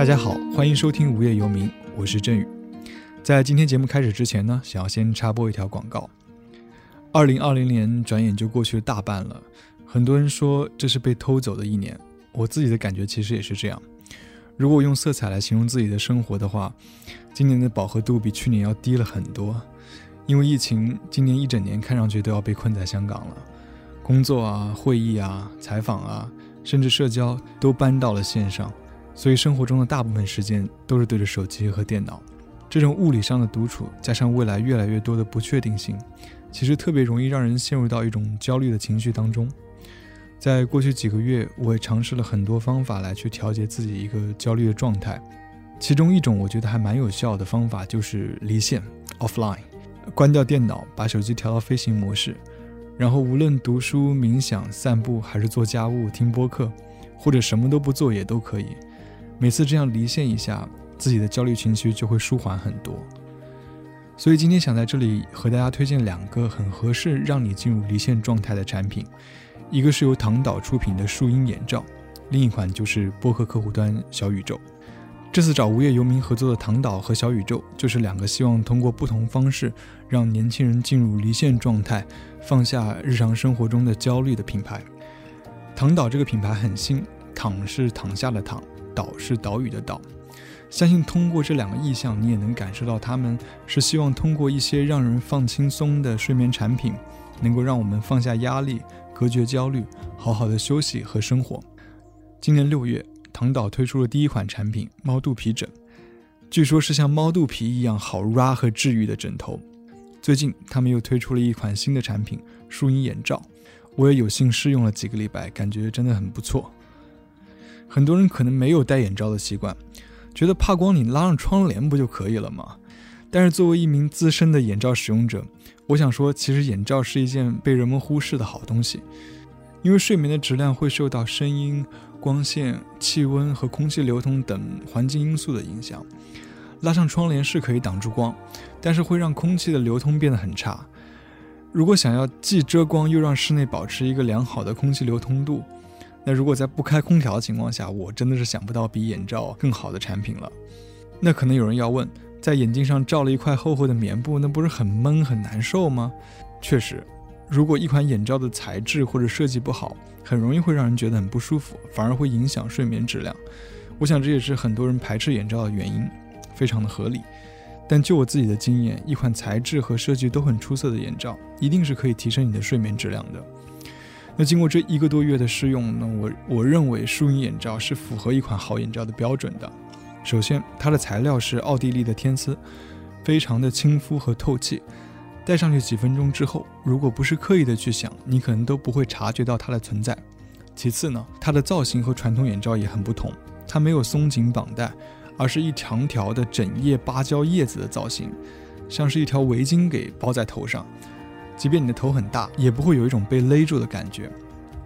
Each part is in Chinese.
大家好，欢迎收听无业游民，我是振宇。在今天节目开始之前呢，想要先插播一条广告。二零二零年转眼就过去了大半了，很多人说这是被偷走的一年，我自己的感觉其实也是这样。如果用色彩来形容自己的生活的话，今年的饱和度比去年要低了很多。因为疫情，今年一整年看上去都要被困在香港了，工作啊、会议啊、采访啊，甚至社交都搬到了线上，所以生活中的大部分时间都是对着手机和电脑。这种物理上的独处，加上未来越来越多的不确定性，其实特别容易让人陷入到一种焦虑的情绪当中。在过去几个月，我也尝试了很多方法来去调节自己一个焦虑的状态，其中一种我觉得还蛮有效的方法就是离线 （offline）。关掉电脑，把手机调到飞行模式，然后无论读书、冥想、散步，还是做家务、听播客，或者什么都不做也都可以。每次这样离线一下，自己的焦虑情绪就会舒缓很多。所以今天想在这里和大家推荐两个很合适让你进入离线状态的产品，一个是由唐导出品的树荫眼罩，另一款就是播客客户端小宇宙。这次找无业游民合作的唐导和小宇宙，就是两个希望通过不同方式让年轻人进入离线状态，放下日常生活中的焦虑的品牌。唐岛这个品牌很新，躺是躺下的躺，岛是岛屿的岛。相信通过这两个意象，你也能感受到他们是希望通过一些让人放轻松的睡眠产品，能够让我们放下压力，隔绝焦虑，好好的休息和生活。今年六月。唐岛推出了第一款产品猫肚皮枕，据说是像猫肚皮一样好 ra 和治愈的枕头。最近他们又推出了一款新的产品树荫眼罩，我也有幸试用了几个礼拜，感觉真的很不错。很多人可能没有戴眼罩的习惯，觉得怕光你拉上窗帘不就可以了吗？但是作为一名资深的眼罩使用者，我想说，其实眼罩是一件被人们忽视的好东西，因为睡眠的质量会受到声音。光线、气温和空气流通等环境因素的影响，拉上窗帘是可以挡住光，但是会让空气的流通变得很差。如果想要既遮光又让室内保持一个良好的空气流通度，那如果在不开空调的情况下，我真的是想不到比眼罩更好的产品了。那可能有人要问，在眼睛上罩了一块厚厚的棉布，那不是很闷很难受吗？确实。如果一款眼罩的材质或者设计不好，很容易会让人觉得很不舒服，反而会影响睡眠质量。我想这也是很多人排斥眼罩的原因，非常的合理。但就我自己的经验，一款材质和设计都很出色的眼罩，一定是可以提升你的睡眠质量的。那经过这一个多月的试用，呢我我认为舒音眼罩是符合一款好眼罩的标准的。首先，它的材料是奥地利的天丝，非常的亲肤和透气。戴上去几分钟之后，如果不是刻意的去想，你可能都不会察觉到它的存在。其次呢，它的造型和传统眼罩也很不同，它没有松紧绑带，而是一长条的整叶芭蕉叶子的造型，像是一条围巾给包在头上。即便你的头很大，也不会有一种被勒住的感觉。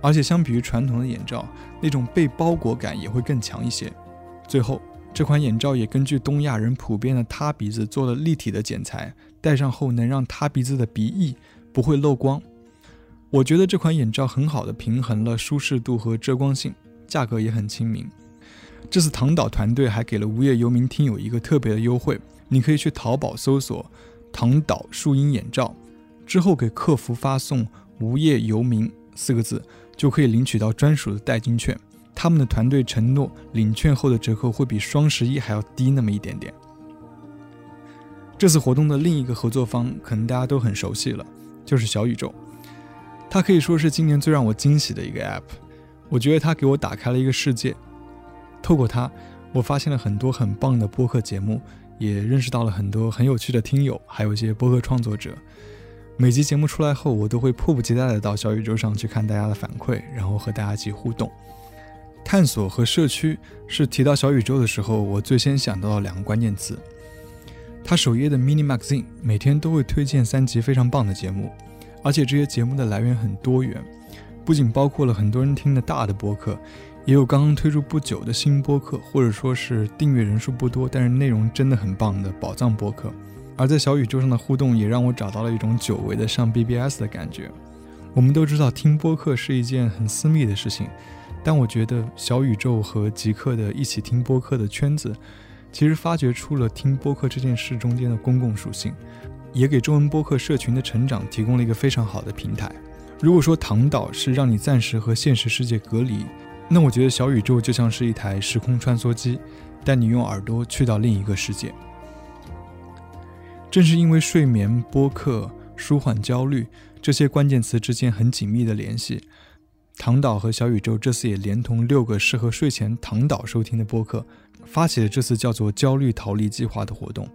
而且相比于传统的眼罩，那种被包裹感也会更强一些。最后。这款眼罩也根据东亚人普遍的塌鼻子做了立体的剪裁，戴上后能让塌鼻子的鼻翼不会漏光。我觉得这款眼罩很好的平衡了舒适度和遮光性，价格也很亲民。这次唐岛团队还给了无业游民听友一个特别的优惠，你可以去淘宝搜索“唐岛树荫眼罩”，之后给客服发送“无业游民”四个字，就可以领取到专属的代金券。他们的团队承诺，领券后的折扣会比双十一还要低那么一点点。这次活动的另一个合作方，可能大家都很熟悉了，就是小宇宙。它可以说是今年最让我惊喜的一个 App。我觉得它给我打开了一个世界。透过它，我发现了很多很棒的播客节目，也认识到了很多很有趣的听友，还有一些播客创作者。每集节目出来后，我都会迫不及待的到小宇宙上去看大家的反馈，然后和大家一起互动。探索和社区是提到小宇宙的时候，我最先想到的两个关键词。他首页的 Mini Magazine 每天都会推荐三集非常棒的节目，而且这些节目的来源很多元，不仅包括了很多人听的大的播客，也有刚刚推出不久的新播客，或者说是订阅人数不多但是内容真的很棒的宝藏播客。而在小宇宙上的互动也让我找到了一种久违的上 BBS 的感觉。我们都知道听播客是一件很私密的事情。但我觉得小宇宙和极客的一起听播客的圈子，其实发掘出了听播客这件事中间的公共属性，也给中文播客社群的成长提供了一个非常好的平台。如果说唐岛是让你暂时和现实世界隔离，那我觉得小宇宙就像是一台时空穿梭机，带你用耳朵去到另一个世界。正是因为睡眠、播客、舒缓焦虑这些关键词之间很紧密的联系，唐导和小宇宙这次也连同六个适合睡前唐导收听的播客，发起了这次叫做“焦虑逃离计划”的活动。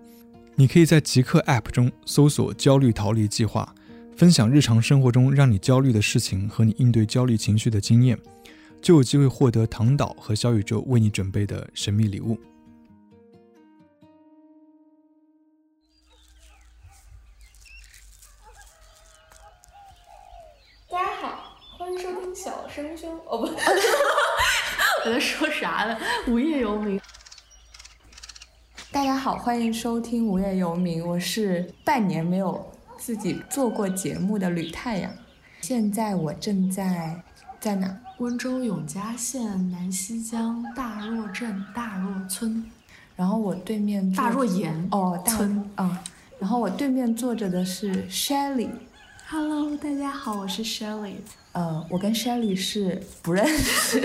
你可以在极客 App 中搜索“焦虑逃离计划”，分享日常生活中让你焦虑的事情和你应对焦虑情绪的经验，就有机会获得唐导和小宇宙为你准备的神秘礼物。小生兄，哦不，我在说啥呢？无业游民。大家好，欢迎收听无业游民，我是半年没有自己做过节目的吕太阳。现在我正在在哪？温州永嘉县南溪江大若镇大若村。然后我对面大若岩哦大村啊。然后我对面坐着的是 Shelly。Hello，大家好，我是 Shelly。呃，我跟 Shelly 是不认识，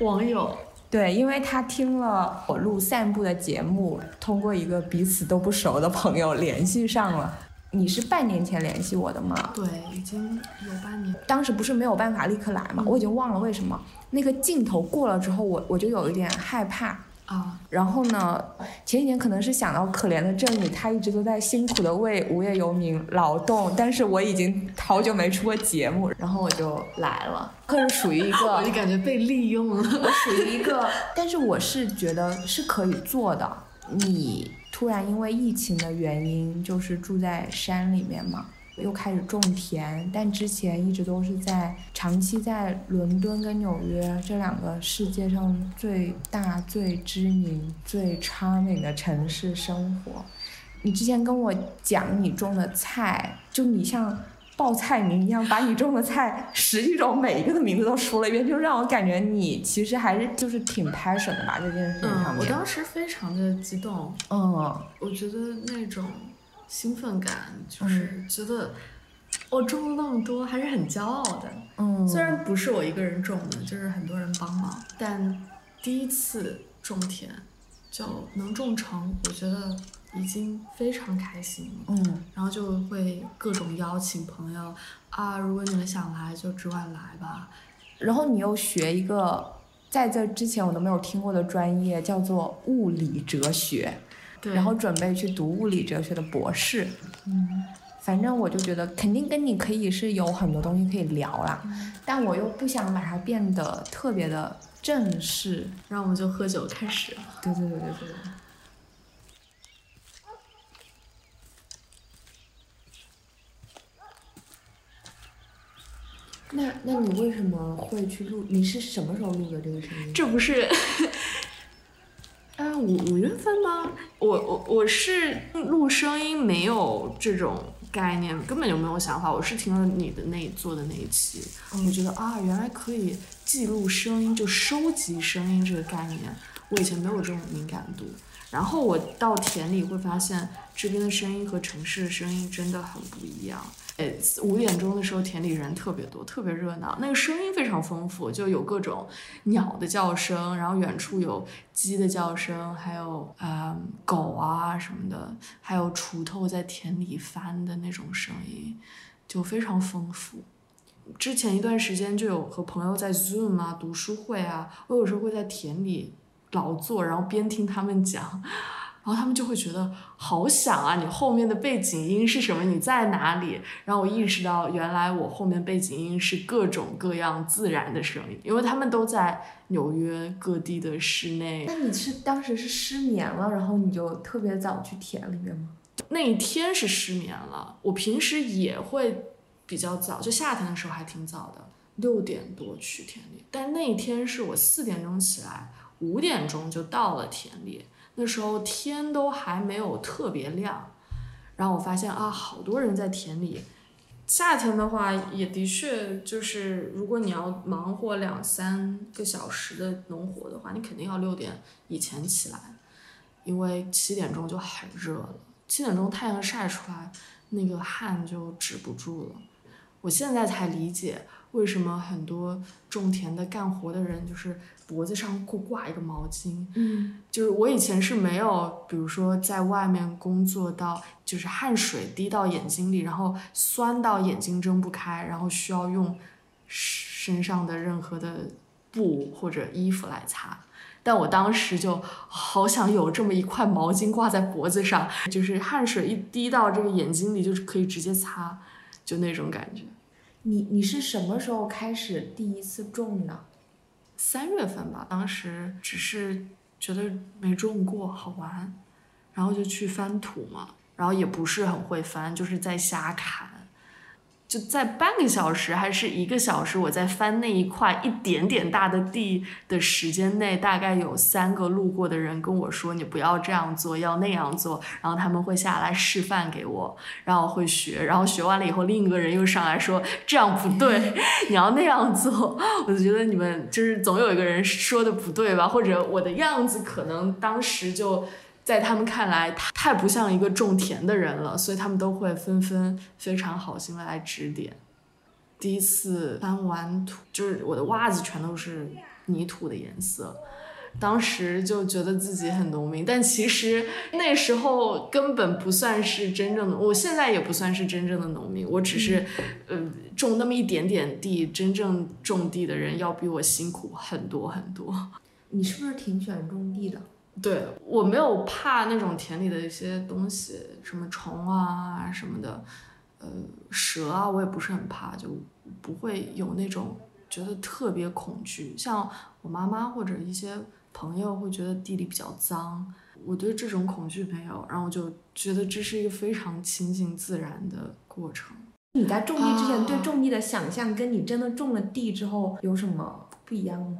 网友。对，因为他听了我录散步的节目，通过一个彼此都不熟的朋友联系上了。你是半年前联系我的吗？对，已经有半年。当时不是没有办法立刻来吗？我已经忘了为什么。那个镜头过了之后，我我就有一点害怕。啊，然后呢？前几年可能是想到可怜的郑宇，他一直都在辛苦的为无业游民劳动，但是我已经好久没出过节目，然后我就来了。可是属于一个，我就感觉被利用了。我属于一个，但是我是觉得是可以做的。你突然因为疫情的原因，就是住在山里面嘛。又开始种田，但之前一直都是在长期在伦敦跟纽约这两个世界上最大、最知名、最 charming 的城市生活。你之前跟我讲你种的菜，就你像报菜名一样，把你种的菜十几种每一个的名字都说了一遍，就让我感觉你其实还是就是挺 passion 的吧这件事情上面。我当时非常的激动，嗯，我觉得那种。兴奋感就是觉得我种了那么多，还是很骄傲的。嗯，虽然不是我一个人种的，就是很多人帮忙，但第一次种田就能种成，我觉得已经非常开心了。嗯，然后就会各种邀请朋友啊，如果你们想来就只管来吧。然后你又学一个在这之前我都没有听过的专业，叫做物理哲学。然后准备去读物理哲学的博士，嗯，反正我就觉得肯定跟你可以是有很多东西可以聊啦，但我又不想把它变得特别的正式，然后我们就喝酒开始。对对对对对。那那你为什么会去录？你是什么时候录的这个声音？这不是。哎，五五月份吗？我我我是录声音没有这种概念，根本就没有想法。我是听了你的那做的那一期，我觉得啊，原来可以记录声音，就收集声音这个概念，我以前没有这种敏感度。然后我到田里会发现，这边的声音和城市的声音真的很不一样。呃，五点钟的时候，田里人特别多，特别热闹，那个声音非常丰富，就有各种鸟的叫声，然后远处有鸡的叫声，还有啊狗啊什么的，还有锄头在田里翻的那种声音，就非常丰富。之前一段时间就有和朋友在 Zoom 啊读书会啊，我有时候会在田里劳作，然后边听他们讲。然后他们就会觉得好响啊！你后面的背景音是什么？你在哪里？然后我意识到，原来我后面背景音是各种各样自然的声音，因为他们都在纽约各地的室内。那你是当时是失眠了，然后你就特别早去田里面吗？那一天是失眠了。我平时也会比较早，就夏天的时候还挺早的，六点多去田里。但那一天是我四点钟起来，五点钟就到了田里。那时候天都还没有特别亮，然后我发现啊，好多人在田里夏天的话，也的确就是，如果你要忙活两三个小时的农活的话，你肯定要六点以前起来，因为七点钟就很热了。七点钟太阳晒出来，那个汗就止不住了。我现在才理解为什么很多种田的干活的人，就是脖子上会挂一个毛巾，嗯就是我以前是没有，比如说在外面工作到，就是汗水滴到眼睛里，然后酸到眼睛睁不开，然后需要用身上的任何的布或者衣服来擦。但我当时就好想有这么一块毛巾挂在脖子上，就是汗水一滴到这个眼睛里，就是可以直接擦，就那种感觉。你你是什么时候开始第一次种的？三月份吧，当时只是觉得没种过，好玩，然后就去翻土嘛，然后也不是很会翻，就是在瞎砍。就在半个小时还是一个小时，我在翻那一块一点点大的地的时间内，大概有三个路过的人跟我说：“你不要这样做，要那样做。”然后他们会下来示范给我，然后会学，然后学完了以后，另一个人又上来说：“这样不对，你要那样做。”我就觉得你们就是总有一个人说的不对吧，或者我的样子可能当时就。在他们看来，太不像一个种田的人了，所以他们都会纷纷非常好心的来指点。第一次翻完土，就是我的袜子全都是泥土的颜色，当时就觉得自己很农民，但其实那时候根本不算是真正的，我现在也不算是真正的农民，我只是，呃，种那么一点点地，真正种地的人要比我辛苦很多很多。你是不是挺喜欢种地的？对我没有怕那种田里的一些东西，什么虫啊什么的，呃，蛇啊，我也不是很怕，就不会有那种觉得特别恐惧。像我妈妈或者一些朋友会觉得地里比较脏，我对这种恐惧没有，然后我就觉得这是一个非常亲近自然的过程。你在种地之前啊对种地的想象，跟你真的种了地之后有什么不一样吗？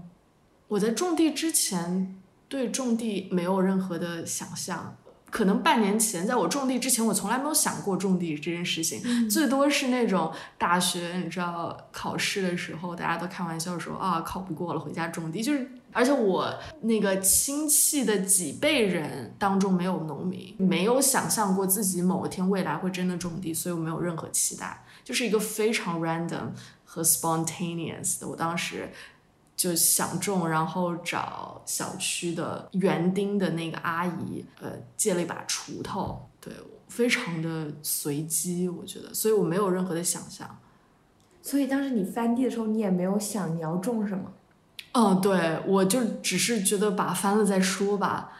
我在种地之前对种地没有任何的想象，可能半年前，在我种地之前，我从来没有想过种地这件事情，最多是那种大学，你知道考试的时候，大家都开玩笑说啊，考不过了，回家种地，就是。而且我那个亲戚的几辈人当中没有农民，没有想象过自己某一天未来会真的种地，所以我没有任何期待，就是一个非常 random 和 spontaneous 的。我当时就想种，然后找小区的园丁的那个阿姨，呃，借了一把锄头，对，非常的随机，我觉得，所以我没有任何的想象。所以当时你翻地的时候，你也没有想你要种什么。嗯，对，我就只是觉得把翻了再说吧，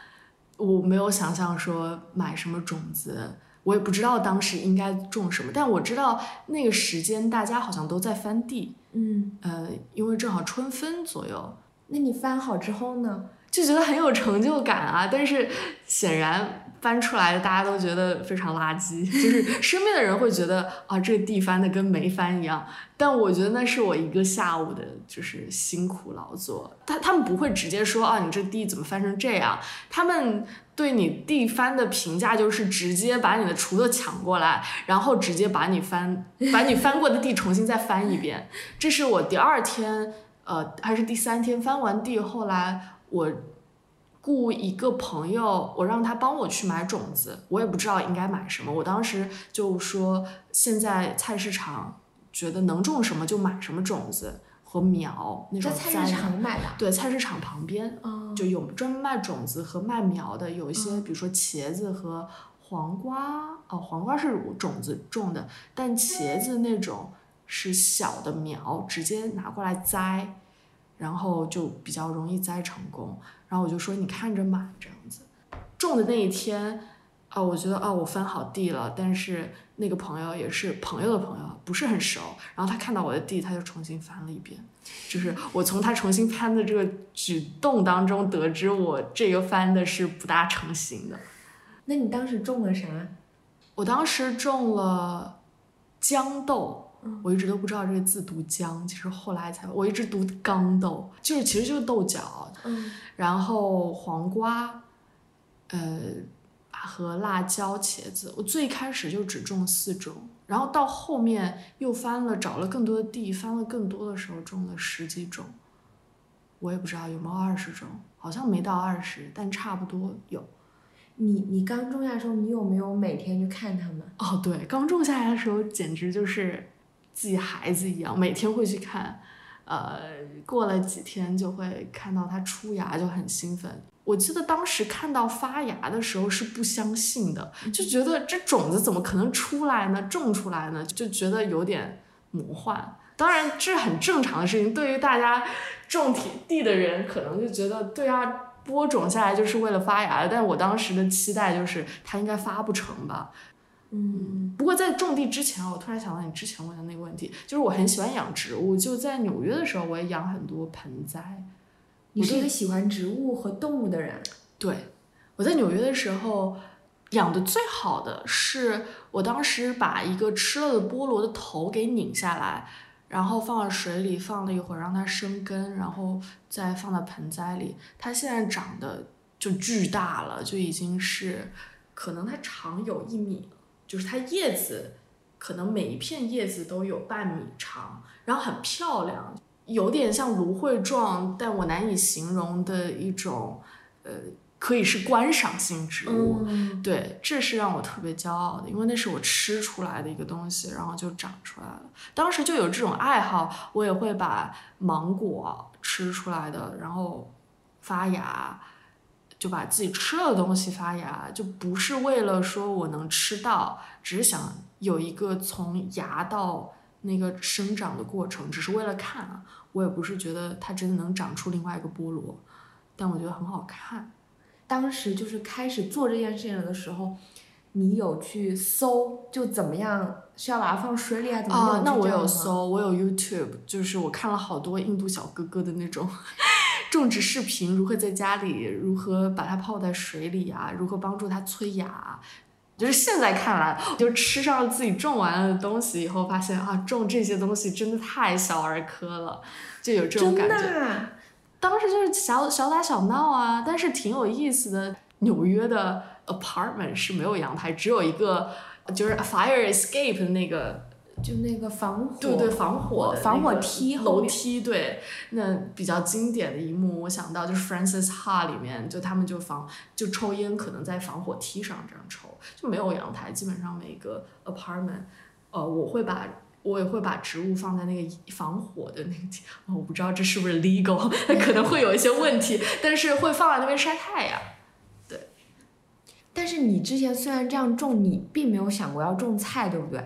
我没有想象说买什么种子，我也不知道当时应该种什么，但我知道那个时间大家好像都在翻地，嗯，呃，因为正好春分左右，那你翻好之后呢？就觉得很有成就感啊，但是显然翻出来的大家都觉得非常垃圾，就是身边的人会觉得啊，这个地翻的跟没翻一样，但我觉得那是我一个下午的就是辛苦劳作，他他们不会直接说啊，你这地怎么翻成这样，他们对你地翻的评价就是直接把你的锄头抢过来，然后直接把你翻把你翻过的地重新再翻一遍，这是我第二天呃还是第三天翻完地，后来。我雇一个朋友，我让他帮我去买种子，我也不知道应该买什么。我当时就说，现在菜市场觉得能种什么就买什么种子和苗那种在菜市场买的。对，菜市场旁边哦，就有专门卖种子和卖苗的，有一些比如说茄子和黄瓜，哦，黄瓜是种子种的，但茄子那种是小的苗，直接拿过来栽。然后就比较容易栽成功，然后我就说你看着买这样子。种的那一天，啊、我觉得啊、我翻好地了，但是那个朋友也是朋友的朋友，不是很熟。然后他看到我的地，他就重新翻了一遍。就是我从他重新翻的这个举动当中得知，我这个翻的是不大成型的。那你当时种了啥？我当时种了豇豆。我一直都不知道这个字读姜，其实后来才我一直读刚豆，就是其实就是豆角，嗯，然后黄瓜，呃，和辣椒、茄子。我最开始就只种四种，然后到后面又翻了，找了更多的地，翻了更多的时候种了十几种，我也不知道有没有二十种，好像没到二十，但差不多有。你你刚种下的时候，你有没有每天去看它们？哦，对，刚种下来的时候简直就是自己孩子一样，每天会去看。呃，过了几天就会看到它出芽，就很兴奋。我记得当时看到发芽的时候是不相信的，就觉得这种子怎么可能出来呢？种出来呢？就觉得有点魔幻。当然这很正常的事情，对于大家种田地的人，可能就觉得对啊，播种下来就是为了发芽。但我当时的期待就是它应该发不成吧。嗯，不过在种地之前，我突然想到你之前问的那个问题，就是我很喜欢养植物，就在纽约的时候，我也养很多盆栽。你是一个喜欢植物和动物的人。对，我在纽约的时候养的最好的是，我当时把一个吃了的菠萝的头给拧下来，然后放到水里放了一会儿，让它生根，然后再放到盆栽里。它现在长得就巨大了，就已经是可能它长有一米。就是它叶子，可能每一片叶子都有半米长，然后很漂亮，有点像芦荟状，但我难以形容的一种，呃，可以是观赏性植物。对，这是让我特别骄傲的，因为那是我吃出来的一个东西，然后就长出来了。当时就有这种爱好，我也会把芒果吃出来的，然后发芽。就把自己吃了的东西发芽，就不是为了说我能吃到，只是想有一个从芽到那个生长的过程，只是为了看啊。我也不是觉得它真的能长出另外一个菠萝，但我觉得很好看。当时就是开始做这件事情的时候，你有去搜就怎么样是要把它放水里啊怎么样？那我有搜，我有 YouTube，就是我看了好多印度小哥哥的那种。种植视频如何在家里，如何把它泡在水里啊？如何帮助它催芽？就是现在看来，就吃上了自己种完了的东西以后，发现啊，种这些东西真的太小儿科了，就有这种感觉。当时就是小小打小闹啊，但是挺有意思的。纽约的 apartment 是没有阳台，只有一个就是 fire escape 的那个。就那个防火，对对，防火防火梯楼梯，对，那比较经典的一幕，我想到就是 Francis Ha 里面，就他们就防就抽烟，可能在防火梯上这样抽，就没有阳台，基本上每个 apartment，呃，我会把我也会把植物放在那个防火的那个地，我不知道这是不是 legal，可能会有一些问题，但是会放在那边晒太阳，对。但是你之前虽然这样种，你并没有想过要种菜，对不对？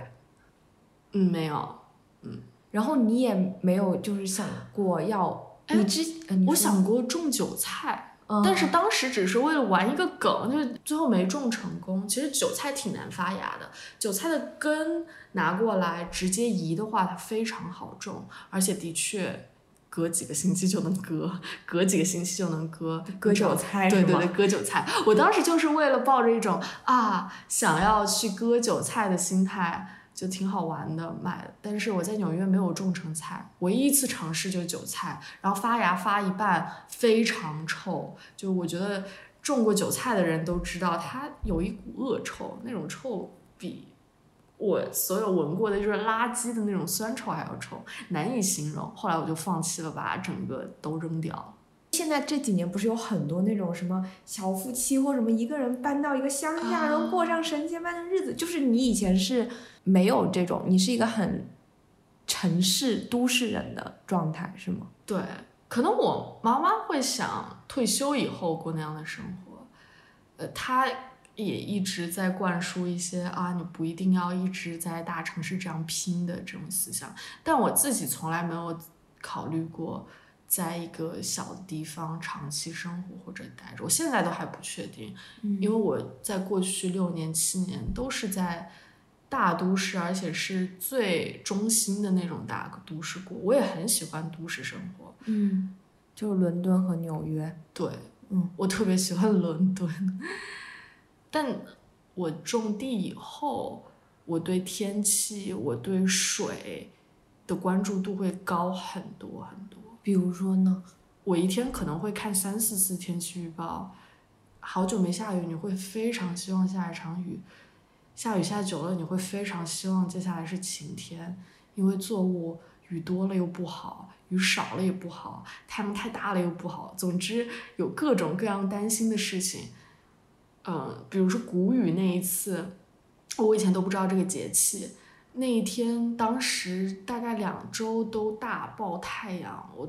嗯，没有，嗯，然后你也没有就是想过要，你之，我想过种韭菜，但是当时只是为了玩一个梗，就最后没种成功。其实韭菜挺难发芽的，韭菜的根拿过来直接移的话，它非常好种，而且的确隔几个星期就能割，隔几个星期就能割割韭菜，对对对，割韭菜。我当时就是为了抱着一种啊想要去割韭菜的心态。就挺好玩的，买。但是我在纽约没有种成菜，唯一一次尝试就是韭菜，然后发芽发一半非常臭。就我觉得种过韭菜的人都知道，它有一股恶臭，那种臭比我所有闻过的就是垃圾的那种酸臭还要臭，难以形容。后来我就放弃了，把整个都扔掉。现在这几年不是有很多那种什么小夫妻或什么一个人搬到一个乡下，然后过上神仙般的日子，就是你以前是没有这种，你是一个很城市都市人的状态，是吗？对，可能我妈妈会想退休以后过那样的生活，呃，她也一直在灌输一些啊，你不一定要一直在大城市这样拼的这种思想，但我自己从来没有考虑过。在一个小的地方长期生活或者待着，我现在都还不确定，因为我在过去六年七年都是在大都市，而且是最中心的那种大都市过。我也很喜欢都市生活，嗯，就是伦敦和纽约。对，嗯，我特别喜欢伦敦，但我种地以后，我对天气、我对水的关注度会高很多很多。比如说呢，我一天可能会看三四次天气预报，好久没下雨，你会非常希望下一场雨。下雨下久了，你会非常希望接下来是晴天，因为作物雨多了又不好，雨少了也不好，太阳太大了又不好。总之有各种各样担心的事情。嗯，比如说谷雨那一次，我以前都不知道这个节气。那一天，当时大概两周都大爆太阳，我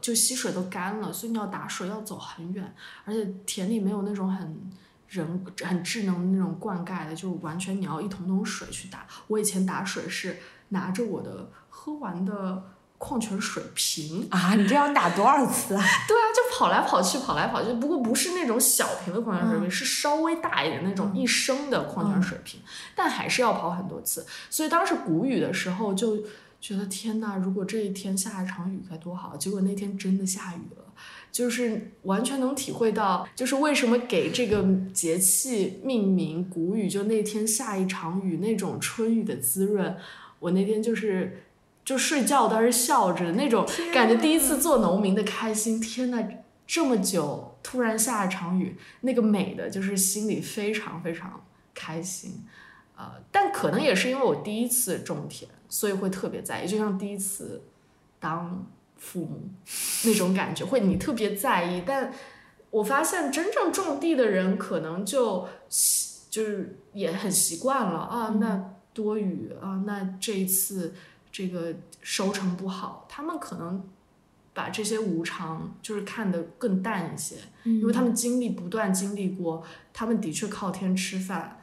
就溪水都干了，所以你要打水要走很远，而且田里没有那种很人很智能的那种灌溉的，就完全你要一桶桶水去打。我以前打水是拿着我的喝完的。矿泉水瓶啊，你这样打多少次啊？对啊，就跑来跑去，跑来跑去。不过不是那种小瓶的矿泉水瓶，是稍微大一点那种一升的矿泉水瓶，但还是要跑很多次。所以当时谷雨的时候就觉得天呐，如果这一天下一场雨该多好。结果那天真的下雨了，就是完全能体会到，就是为什么给这个节气命名谷雨，就那天下一场雨那种春雨的滋润。我那天就是。就睡觉都是笑着的那种感觉，第一次做农民的开心。天呐，这么久突然下一场雨，那个美的就是心里非常非常开心。呃，但可能也是因为我第一次种田，所以会特别在意，就像第一次当父母 那种感觉，会你特别在意。但我发现真正种地的人可能就就是也很习惯了啊，那多雨啊，那这一次。这个收成不好，他们可能把这些无常就是看得更淡一些，因为他们经历不断经历过，他们的确靠天吃饭，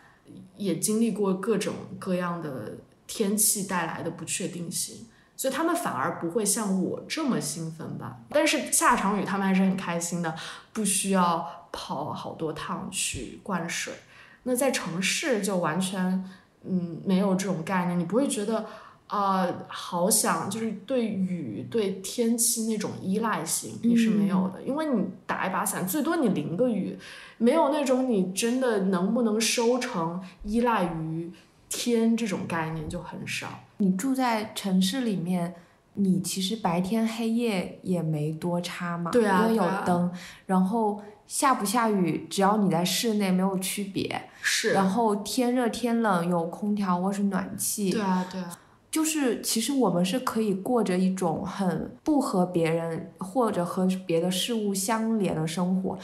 也经历过各种各样的天气带来的不确定性，所以他们反而不会像我这么兴奋吧。但是下场雨他们还是很开心的，不需要跑好多趟去灌水。那在城市就完全嗯没有这种概念，你不会觉得。啊，好想就是对雨、对天气那种依赖性，你是没有的，因为你打一把伞，最多你淋个雨，没有那种你真的能不能收成依赖于天这种概念就很少。你住在城市里面，你其实白天黑夜也没多差嘛，对啊，因为有灯，然后下不下雨，只要你在室内没有区别，是，然后天热天冷有空调或是暖气，对啊，对啊。就是其实我们是可以过着一种很不和别人或者和别的事物相连的生活。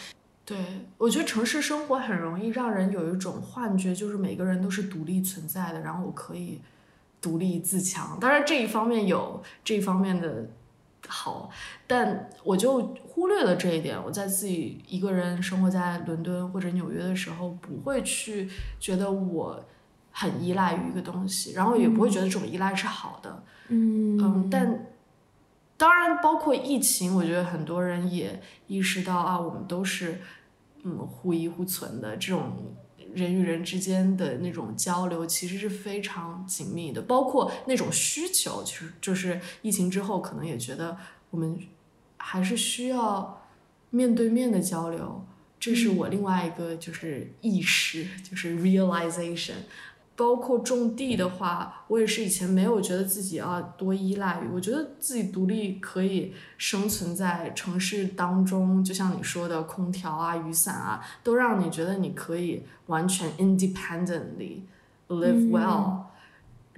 对，我觉得城市生活很容易让人有一种幻觉，就是每个人都是独立存在的，然后我可以独立自强。当然这一方面有这一方面的好，但我就忽略了这一点。我在自己一个人生活在伦敦或者纽约的时候，不会去觉得我。很依赖于一个东西，然后也不会觉得这种依赖是好的。嗯嗯，但当然，包括疫情，我觉得很多人也意识到啊，我们都是嗯互依互存的，这种人与人之间的那种交流其实是非常紧密的。包括那种需求，其实就是疫情之后，可能也觉得我们还是需要面对面的交流。这是我另外一个就是意识，就是 realization。包括种地的话，我也是以前没有觉得自己要多依赖于，我觉得自己独立可以生存在城市当中，就像你说的，空调啊、雨伞啊，都让你觉得你可以完全 independently live well，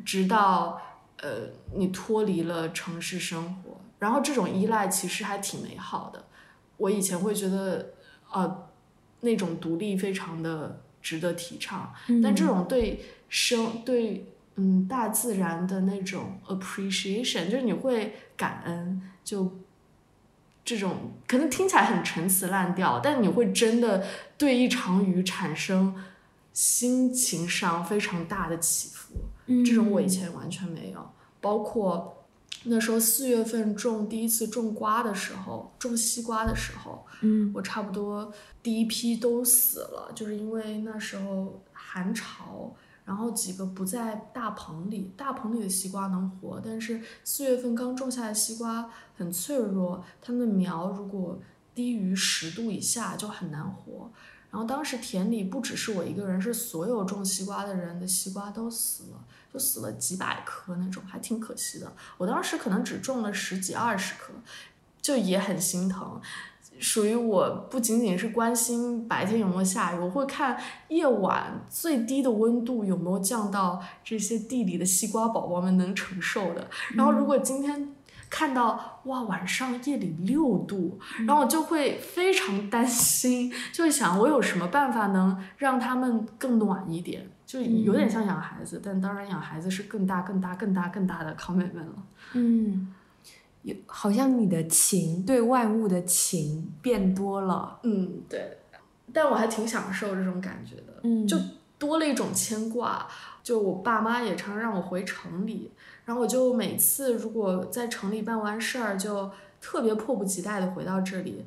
直到呃你脱离了城市生活，然后这种依赖其实还挺美好的。我以前会觉得，呃，那种独立非常的值得提倡，但这种对。生对嗯大自然的那种 appreciation，就是你会感恩，就这种可能听起来很陈词滥调，但你会真的对一场雨产生心情上非常大的起伏。这种我以前完全没有。包括那时候四月份种第一次种瓜的时候，种西瓜的时候，嗯，我差不多第一批都死了，就是因为那时候寒潮。然后几个不在大棚里，大棚里的西瓜能活，但是四月份刚种下的西瓜很脆弱，它们的苗如果低于十度以下就很难活。然后当时田里不只是我一个人，是所有种西瓜的人的西瓜都死了，就死了几百颗那种，还挺可惜的。我当时可能只种了十几二十颗，就也很心疼。属于我不仅仅是关心白天有没有下雨，我会看夜晚最低的温度有没有降到这些地里的西瓜宝宝们能承受的。然后如果今天看到哇晚上夜里六度，然后我就会非常担心，就会想我有什么办法能让他们更暖一点，就有点像养孩子，但当然养孩子是更大更大更大更大的 commitment 了。嗯，有好像你的情对万物的情变多了。嗯，对，但我还挺享受这种感觉的，嗯就多了一种牵挂。就我爸妈也常让我回城里，然后我就每次如果在城里办完事儿，就特别迫不及待的回到这里。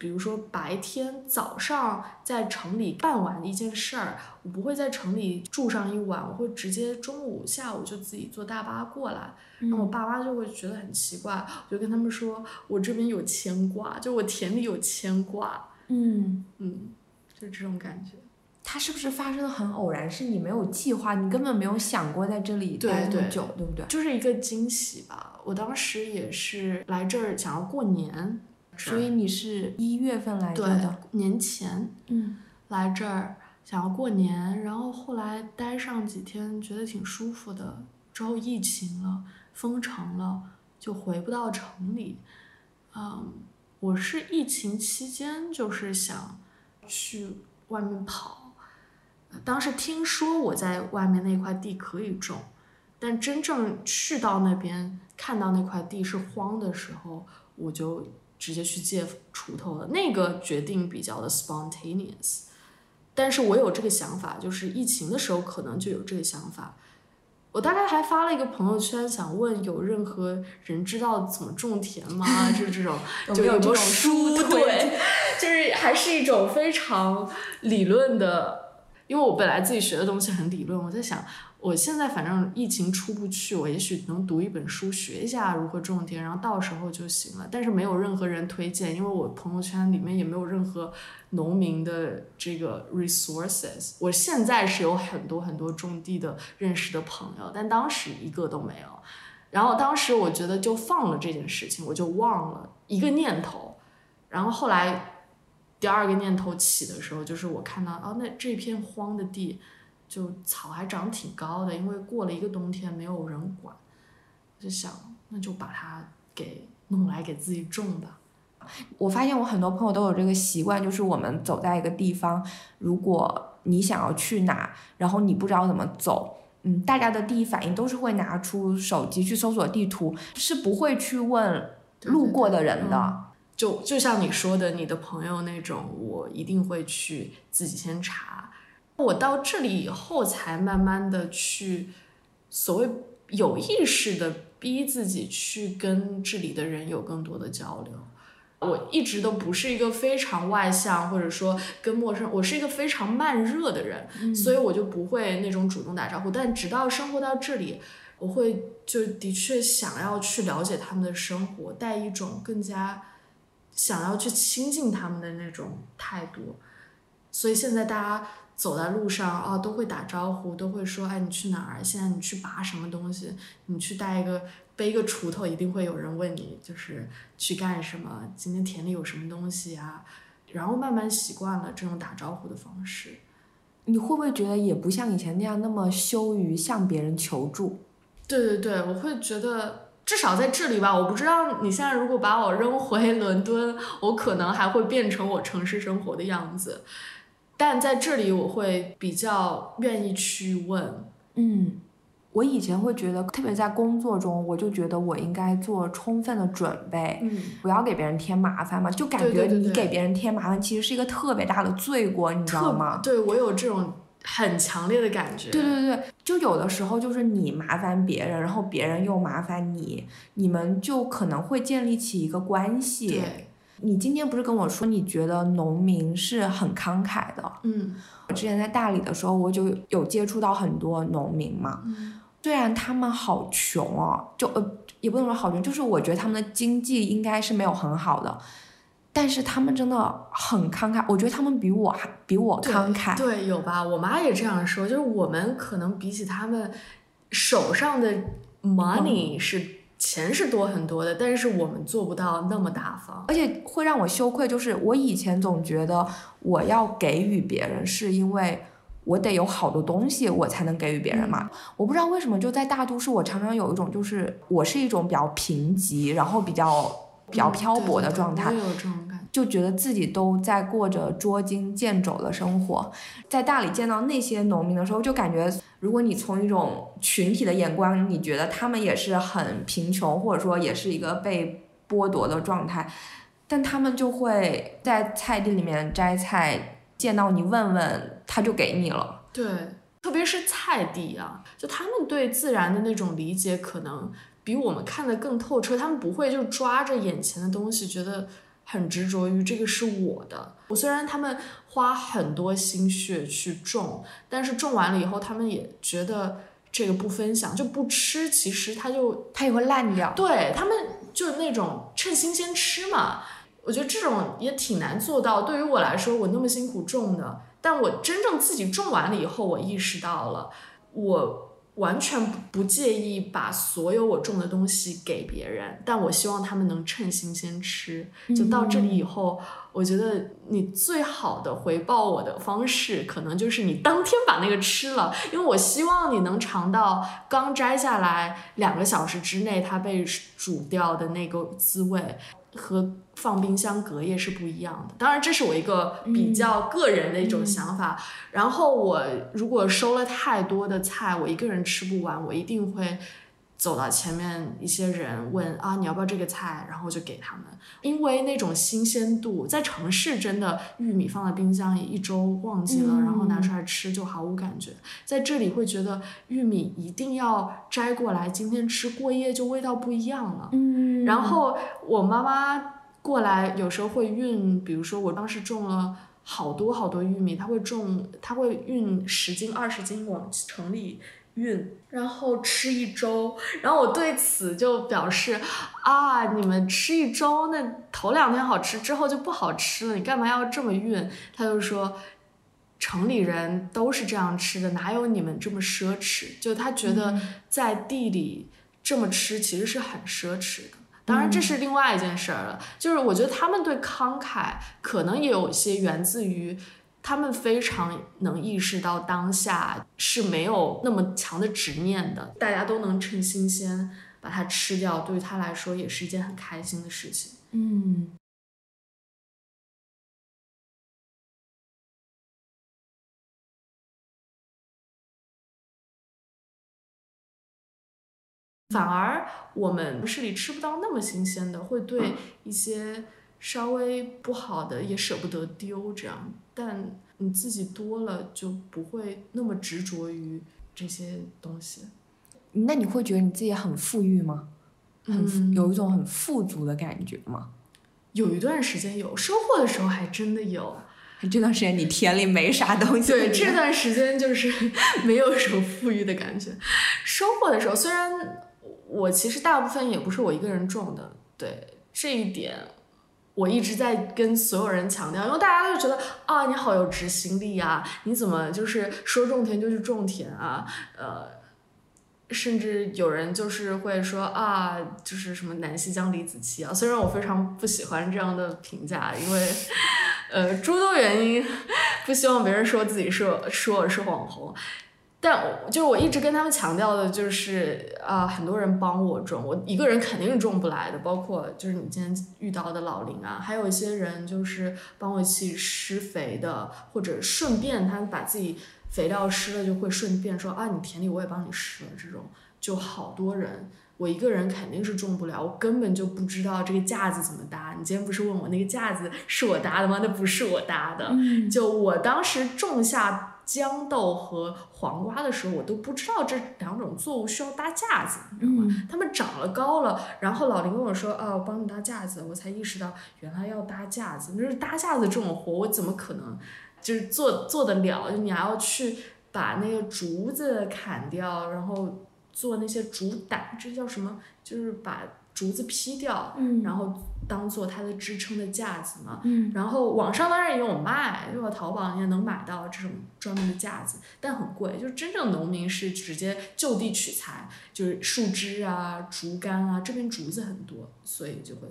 比如说白天早上在城里办完一件事儿，我不会在城里住上一晚，我会直接中午、下午就自己坐大巴过来。然后我爸妈就会觉得很奇怪，我就跟他们说，我这边有牵挂，就我田里有牵挂。嗯，嗯，就这种感觉。它是不是发生的很偶然？是你没有计划，你根本没有想过在这里待那么久，对不对？就是一个惊喜吧。我当时也是来这儿想要过年，所以你是一月份来的，年前嗯来这儿想要过年，然后后来待上几天觉得挺舒服的，之后疫情了，封城了，就回不到城里。嗯，我是疫情期间就是想去外面跑，当时听说我在外面那块地可以种，但真正去到那边看到那块地是荒的时候，我就直接去借锄头了。那个决定比较的 spontaneous，但是我有这个想法，就是疫情的时候可能就有这个想法。我大概还发了一个朋友圈，想问有任何人知道怎么种田吗？就是这种，就有这种书 对，就是还是一种非常理论的，因为我本来自己学的东西很理论，我在想，我现在反正疫情出不去，我也许能读一本书，学一下如何种田，然后到时候就行了。但是没有任何人推荐，因为我朋友圈里面也没有任何农民的这个 resources。我现在是有很多很多种地的认识的朋友，但当时一个都没有。然后当时我觉得就放了这件事情，我就忘了一个念头。然后后来第二个念头起的时候，就是我看到哦，那这片荒的地，就草还长挺高的，因为过了一个冬天没有人管，我就想那就把它给弄来给自己种吧。我发现我很多朋友都有这个习惯，就是我们走在一个地方，如果你想要去哪，然后你不知道怎么走。嗯，大家的第一反应都是会拿出手机去搜索地图，是不会去问路过的人的。就就像你说的，你的朋友那种，我一定会去自己先查。我到这里以后，才慢慢的去所谓有意识的逼自己去跟这里的人有更多的交流。我一直都不是一个非常外向，或者说跟陌生，我是一个非常慢热的人，所以我就不会那种主动打招呼。但直到生活到这里，我会就的确想要去了解他们的生活，带一种更加想要去亲近他们的那种态度。所以现在大家走在路上啊，都会打招呼，都会说：“哎，你去哪儿？现在你去拔什么东西？你去带一个背一个锄头，一定会有人问你，就是去干什么？今天田里有什么东西啊？”然后慢慢习惯了这种打招呼的方式。你会不会觉得也不像以前那样那么羞于向别人求助？对对对，我会觉得至少在这里吧，我不知道你现在如果把我扔回伦敦，我可能还会变成我城市生活的样子，但在这里我会比较愿意去问。嗯，我以前会觉得，特别在工作中，我就觉得我应该做充分的准备，嗯，不要给别人添麻烦嘛。就感觉你给别人添麻烦，其实是一个特别大的罪过，你知道吗？对我有这种很强烈的感觉。对对对，就有的时候就是你麻烦别人，然后别人又麻烦你，你们就可能会建立起一个关系。对，你今天不是跟我说你觉得农民是很慷慨的？嗯我之前在大理的时候，我就有接触到很多农民嘛。嗯虽然他们好穷哦，就呃也不能说好穷，就是我觉得他们的经济应该是没有很好的，但是他们真的很慷慨，我觉得他们比我还比我慷慨。对，有吧？我妈也这样说，就是我们可能比起他们手上的 money 是钱是多很多的，但是我们做不到那么大方。而且会让我羞愧，就是我以前总觉得我要给予别人，是因为我得有好多东西，我才能给予别人嘛。我不知道为什么，就在大都市，我常常有一种就是我是一种比较贫瘠，然后比较比较漂泊的状态。就觉得自己都在过着捉襟见肘的生活，在大理见到那些农民的时候，就感觉，如果你从一种群体的眼光，你觉得他们也是很贫穷，或者说也是一个被剥夺的状态，但他们就会在菜地里面摘菜，见到你问问，他就给你了。对，特别是菜地啊，就他们对自然的那种理解，可能比我们看得更透彻，他们不会就抓着眼前的东西，觉得。很执着于这个是我的。我虽然他们花很多心血去种，但是种完了以后，他们也觉得这个不分享就不吃，其实它就它也会烂掉。对他们就那种趁新鲜吃嘛。我觉得这种也挺难做到。对于我来说，我那么辛苦种的，但我真正自己种完了以后，我意识到了我。完全不介意把所有我种的东西给别人，但我希望他们能趁新鲜吃。就到这里以后，我觉得你最好的回报我的方式，可能就是你当天把那个吃了，因为我希望你能尝到刚摘下来两个小时之内它被煮掉的那个滋味。和放冰箱隔夜是不一样的。当然，这是我一个比较个人的一种想法。然后，我如果收了太多的菜，我一个人吃不完，我一定会。走到前面，一些人问啊，你要不要这个菜？然后就给他们，因为那种新鲜度，在城市真的玉米放在冰箱里一周忘记了，然后拿出来吃就毫无感觉。在这里会觉得玉米一定要摘过来，今天吃过夜就味道不一样了。嗯，然后我妈妈过来有时候会运，比如说我当时种了好多好多玉米，她会种，她会运十斤二十斤往城里。运，然后吃一周，然后我对此就表示啊，你们吃一周，那头两天好吃，之后就不好吃了，你干嘛要这么运？他就说，城里人都是这样吃的，哪有你们这么奢侈？就他觉得在地里这么吃其实是很奢侈的。当然这是另外一件事儿了，就是我觉得他们对慷慨可能也有一些源自于。他们非常能意识到当下是没有那么强的执念的，大家都能趁新鲜把它吃掉，对于他来说也是一件很开心的事情。嗯。反而我们市里吃不到那么新鲜的，会对一些。稍微不好的也舍不得丢，这样，但你自己多了就不会那么执着于这些东西。那你会觉得你自己很富裕吗？很有一种很富足的感觉吗？有一段时间有收获的时候还真的有。这段时间你田里没啥东西。对，这段时间就是 没有什么富裕的感觉。收获的时候，虽然我其实大部分也不是我一个人种的，对这一点。我一直在跟所有人强调，因为大家就觉得啊，你好有执行力啊，你怎么就是说种田就去种田啊？呃，甚至有人就是会说啊，就是什么南溪江李子柒啊。虽然我非常不喜欢这样的评价，因为呃诸多原因，不希望别人说自己是说我是网红。但就是我一直跟他们强调的，就是啊，很多人帮我种，我一个人肯定是种不来的。包括就是你今天遇到的老林啊，还有一些人就是帮我一起施肥的，或者顺便他把自己肥料施了，就会顺便说啊，你田里我也帮你施了。这种就好多人，我一个人肯定是种不了，我根本就不知道这个架子怎么搭。你今天不是问我那个架子是我搭的吗？那不是我搭的，就我当时种下。豇豆和黄瓜的时候，我都不知道这两种作物需要搭架子，你知道吗？它们长了高了，然后老林跟我说：“啊，我帮你搭架子。”我才意识到原来要搭架子。就是搭架子这种活，我怎么可能就是做做得了？就你还要去把那个竹子砍掉，然后做那些竹胆，这叫什么？就是把。竹子劈掉，嗯然后当做它的支撑的架子嘛。嗯然后网上当然也有卖，对吧？淘宝也能买到这种专门的架子，但很贵。就是真正农民是直接就地取材，就是树枝啊、竹竿啊，这边竹子很多，所以就会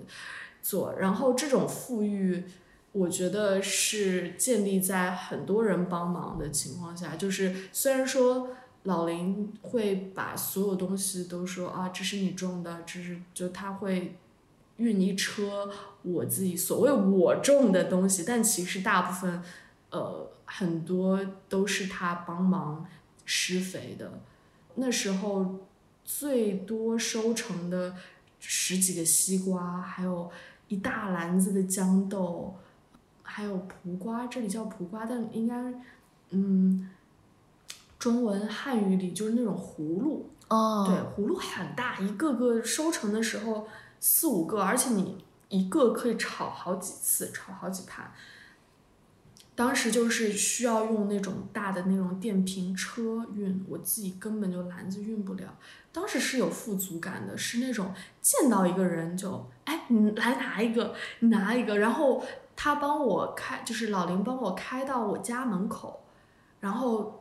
做。然后这种富裕，我觉得是建立在很多人帮忙的情况下。就是虽然说老林会把所有东西都说啊，这是你种的，这是就他会运一车我自己所谓我种的东西，但其实大部分呃很多都是他帮忙施肥的。那时候最多收成的十几个西瓜，还有一大篮子的豇豆，还有蒲瓜，这里叫蒲瓜，但应该嗯。中文汉语里就是那种葫芦，哦对，葫芦很大，一个个收成的时候四五个，而且你一个可以炒好几次，炒好几盘。当时就是需要用那种大的那种电瓶车运，我自己根本就篮子运不了。当时是有富足感的，是那种见到一个人就哎，你来拿一个，你拿一个，然后他帮我开，就是老林帮我开到我家门口，然后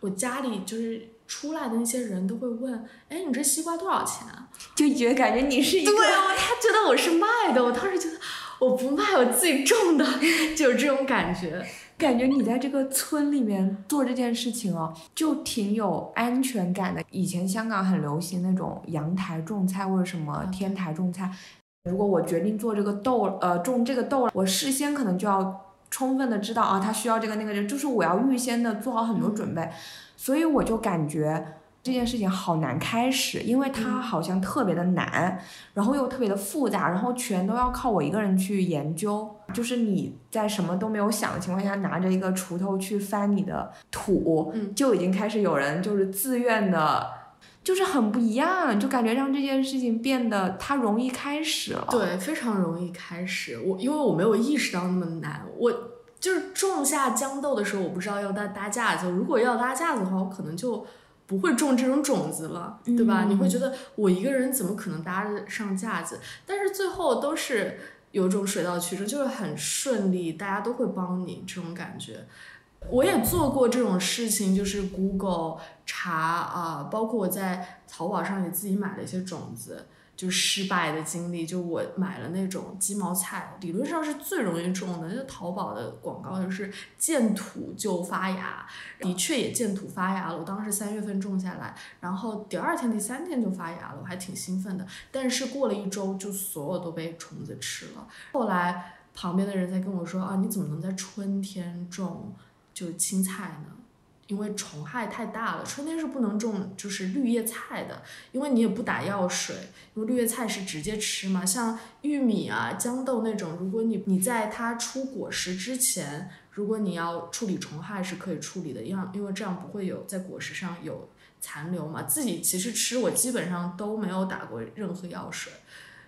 我家里就是出来的那些人都会问，哎，你这西瓜多少钱啊？就觉得感觉你是一个对啊，他觉得我是卖的，我当时觉得我不卖，我自己种的，就是这种感觉。感觉你在这个村里面做这件事情哦，就挺有安全感的。以前香港很流行那种阳台种菜或者什么天台种菜。如果我决定做这个豆，呃，种这个豆，我事先可能就要充分的知道啊，他需要这个那个，就是我要预先的做好很多准备。所以我就感觉这件事情好难开始，因为它好像特别的难，然后又特别的复杂，然后全都要靠我一个人去研究。就是你在什么都没有想的情况下，拿着一个锄头去翻你的土，嗯就已经开始有人就是自愿的，就是很不一样，就感觉让这件事情变得它容易开始了。对，非常容易开始。我因为我没有意识到那么难，我就是种下豇豆的时候，我不知道要搭搭架子。如果要搭架子的话，我可能就不会种这种种子了，对吧？嗯你会觉得我一个人怎么可能搭得上架子？但是最后都是有种水到渠成，就是很顺利，大家都会帮你这种感觉。我也做过这种事情，就是 Google 查啊、包括我在淘宝上也自己买了一些种子，就失败的经历。就我买了那种鸡毛菜，理论上是最容易种的，就淘宝的广告就是见土就发芽，的确也见土发芽了。我当时三月份种下来，然后第二天、第三天就发芽了，我还挺兴奋的。但是过了一周，就所有都被虫子吃了。后来旁边的人在跟我说啊，你怎么能在春天种就青菜呢？因为虫害太大了，春天是不能种就是绿叶菜的，因为你也不打药水，因为绿叶菜是直接吃嘛。像玉米啊、豇豆那种，如果你你在它出果实之前，如果你要处理虫害是可以处理的，因为因为这样不会有在果实上有残留嘛。自己其实吃我基本上都没有打过任何药水。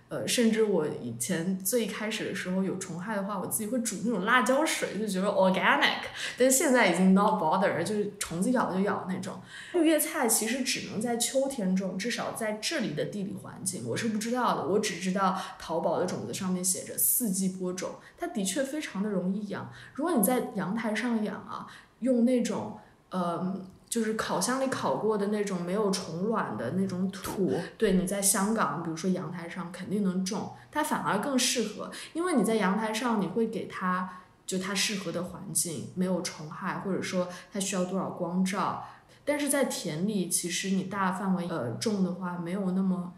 呃，甚至我以前最开始的时候有虫害的话，我自己会煮那种辣椒水，就觉得 organic。但是现在已经 not bother，就是虫子咬就咬那种。绿叶菜其实只能在秋天种，至少在这里的地理环境，我是不知道的。我只知道淘宝的种子上面写着四季播种，它的确非常的容易养。如果你在阳台上养啊，用那种呃。就是烤箱里烤过的那种没有虫卵的那种土，对，你在香港，比如说阳台上肯定能种，它反而更适合，因为你在阳台上你会给它就它适合的环境，没有虫害，或者说它需要多少光照。但是在田里，其实你大范围呃种的话，没有那么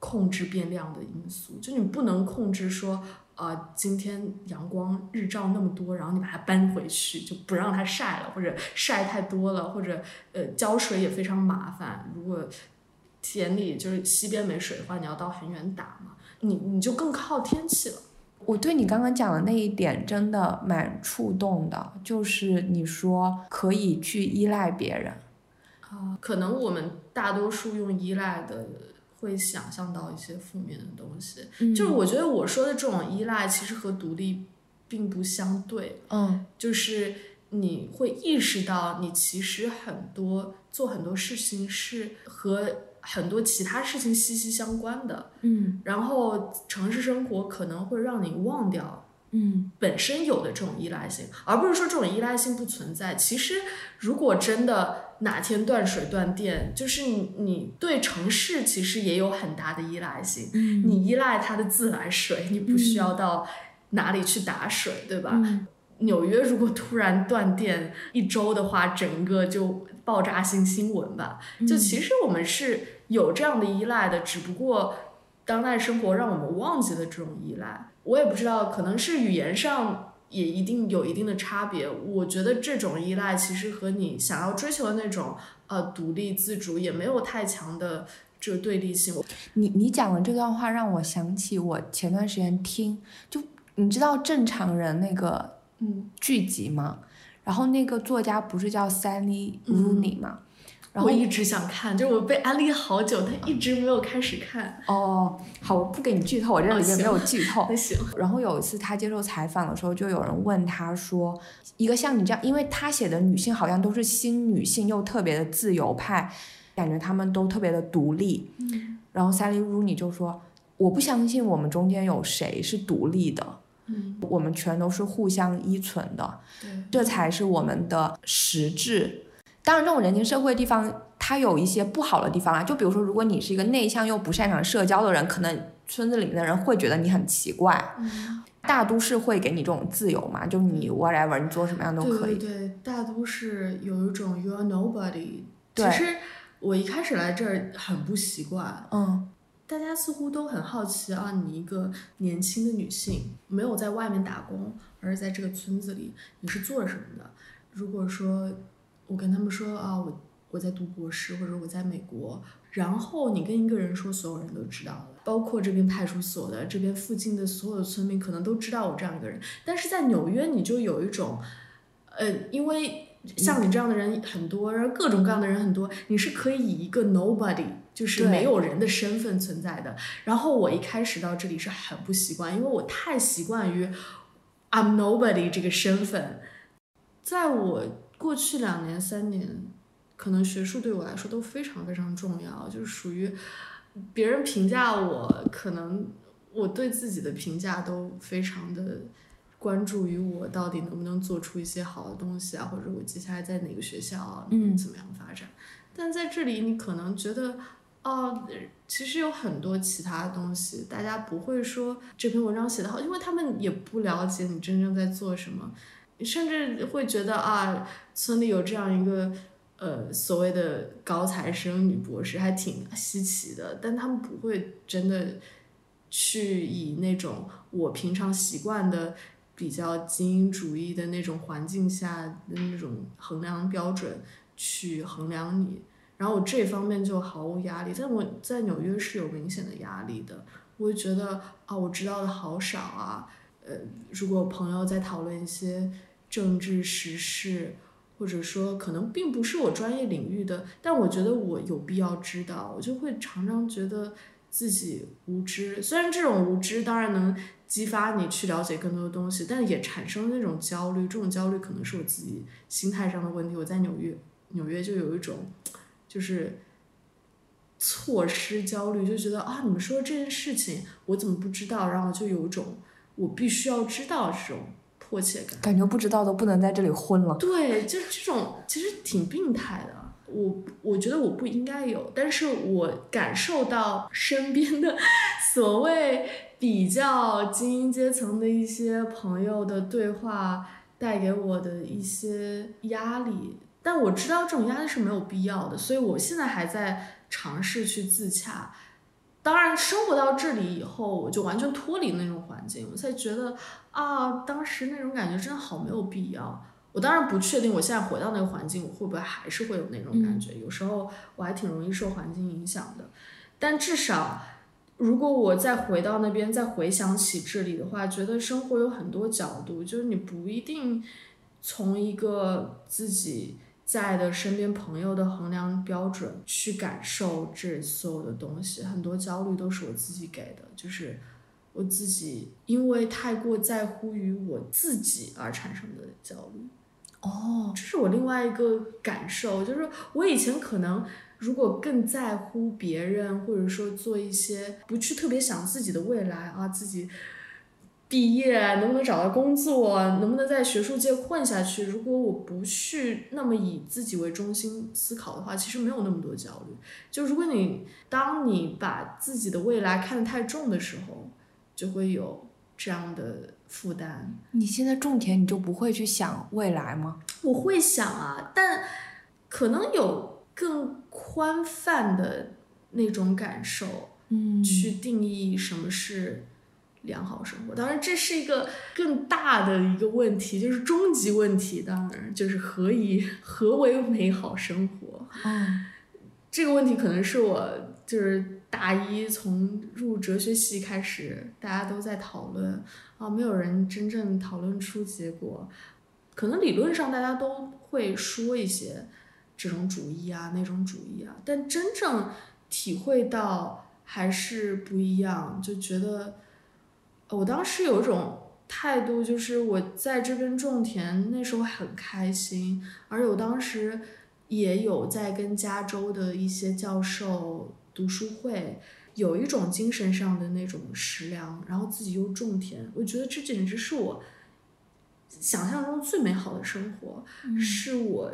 控制变量的因素，就你不能控制说，呃，今天阳光日照那么多，然后你把它搬回去，就不让它晒了，或者晒太多了，或者呃浇水也非常麻烦。如果田里就是西边没水的话，你要到很远打嘛，你你就更靠天气了。我对你刚刚讲的那一点真的蛮触动的，就是你说可以去依赖别人，啊，可能我们大多数用依赖的会想象到一些负面的东西，就是我觉得我说的这种依赖其实和独立并不相对，嗯。就是你会意识到你其实很多做很多事情是和很多其他事情息息相关的。嗯。然后城市生活可能会让你忘掉嗯本身有的这种依赖性，而不是说这种依赖性不存在。其实，如果真的哪天断水断电，就是你你对城市其实也有很大的依赖性。嗯你依赖它的自来水，你不需要到哪里去打水，对吧？嗯 纽约如果突然断电一周的话，整个就爆炸性新闻吧。就其实我们是有这样的依赖的，只不过当代生活让我们忘记了这种依赖。我也不知道，可能是语言上也一定有一定的差别。我觉得这种依赖其实和你想要追求的那种呃独立自主也没有太强的这个对立性。你你讲的这段话让我想起我前段时间听，就你知道正常人那个嗯，剧集吗？然后那个作家不是叫 Sally 嗯 Rooney 吗？然后我一直想看，就是我被安利好久，但一直没有开始看。哦，好，我不给你剧透，我这哦里面没有剧透。那行，然后有一次他接受采访的时候，就有人问他说，一个像你这样，因为他写的女性好像都是新女性，又特别的自由派，感觉她们都特别的独立。嗯然后 Sally Rooney 就说，我不相信我们中间有谁是独立的，嗯，我们全都是互相依存的，对，这才是我们的实质。当然，这种人情社会的地方，它有一些不好的地方啊。就比如说，如果你是一个内向又不擅长社交的人，可能村子里面的人会觉得你很奇怪。嗯大都市会给你这种自由嘛，就你 whatever，你做什么样都可以。对对对，大都市有一种 you are nobody。对其实我一开始来这儿很不习惯，嗯大家似乎都很好奇啊，你一个年轻的女性，没有在外面打工，而是在这个村子里，你是做什么的？如果说我跟他们说啊，我我在读博士，或者我在美国，然后你跟一个人说，所有人都知道了，包括这边派出所的，这边附近的所有的村民可能都知道我这样一个人。但是在纽约，你就有一种，呃，因为像你这样的人很多，然后各种各样的人很多，你是可以以一个 nobody，就是没有人的身份存在的。然后我一开始到这里是很不习惯，因为我太习惯于 I'm nobody 这个身份。在我过去两年、三年，可能学术对我来说都非常非常重要，就是属于别人评价我，可能我对自己的评价都非常的关注于我到底能不能做出一些好的东西啊，或者我接下来在哪个学校啊，嗯怎么样发展。但在这里，你可能觉得。哦，其实有很多其他东西，大家不会说这篇文章写得好，因为他们也不了解你真正在做什么，你甚至会觉得啊，村里有这样一个呃所谓的高材生女博士，还挺稀奇的，但他们不会真的去以那种我平常习惯的比较精英主义的那种环境下的那种衡量标准去衡量你。然后我这方面就毫无压力，但我在纽约是有明显的压力的。我会觉得啊，我知道的好少啊。呃，如果朋友在讨论一些政治时事，或者说可能并不是我专业领域的，但我觉得我有必要知道，我就会常常觉得自己无知。虽然这种无知当然能激发你去了解更多的东西，但也产生那种焦虑。这种焦虑可能是我自己心态上的问题。我在纽约，纽约就有一种。就是错失焦虑，就觉得啊，你们说这件事情我怎么不知道？然后就有一种我必须要知道这种迫切感。感觉不知道都不能在这里混了。对，就这种其实挺病态的。我我觉得我不应该有，但是我感受到身边的所谓比较精英阶层的一些朋友的对话带给我的一些压力。但我知道这种压力是没有必要的，所以我现在还在尝试去自洽。当然，生活到这里以后，我就完全脱离那种环境，我才觉得啊，当时那种感觉真的好没有必要。我当然不确定，我现在回到那个环境，我会不会还是会有那种感觉？有时候我还挺容易受环境影响的。但至少，如果我再回到那边，再回想起这里的话，觉得生活有很多角度，就是你不一定从一个自己。在的身边朋友的衡量标准去感受这所有的东西，很多焦虑都是我自己给的，就是我自己因为太过在乎于我自己而产生的焦虑。哦，这是我另外一个感受，就是我以前可能如果更在乎别人，或者说做一些不去特别想自己的未来啊，自己毕业能不能找到工作，能不能在学术界混下去，如果我不去那么以自己为中心思考的话，其实没有那么多焦虑。就如果你当你把自己的未来看得太重的时候，就会有这样的负担。你现在种田，你就不会去想未来吗？我会想啊，但可能有更宽泛的那种感受，嗯去定义什么是良好生活。当然，这是一个更大的一个问题，就是终极问题。当然，就是何以何为美好生活？嗯这个问题可能是我就是大一从入哲学系开始，大家都在讨论啊，没有人真正讨论出结果。可能理论上大家都会说一些这种主义啊、那种主义啊，但真正体会到还是不一样。就觉得，呃我当时有一种态度，就是我在这边种田，那时候很开心，而且我当时也有在跟加州的一些教授读书会，有一种精神上的那种食粮，然后自己又种田，我觉得这简直是我想象中最美好的生活，是我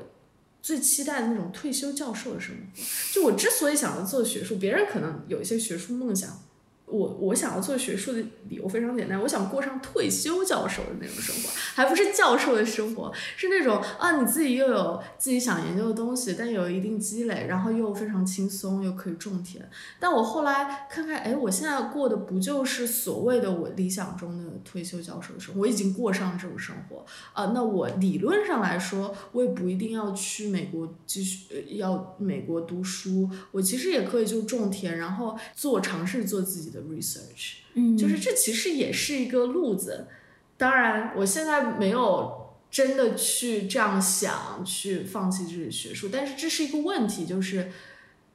最期待的那种退休教授的生活。就我之所以想要做学术，别人可能有一些学术梦想。我我想要做学术的理由非常简单，我想过上退休教授的那种生活，还不是教授的生活，是那种啊，你自己又有自己想研究的东西，但有一定积累，然后又非常轻松，又可以种田。但我后来看看，哎，我现在过的不就是所谓的我理想中的退休教授的生活？我已经过上这种生活啊、那我理论上来说，我也不一定要去美国继续呃要美国读书，我其实也可以就种田，然后做尝试做自己的 research。嗯就是这其实也是一个路子。当然，我现在没有真的去这样想，去放弃自己学术，但是这是一个问题，就是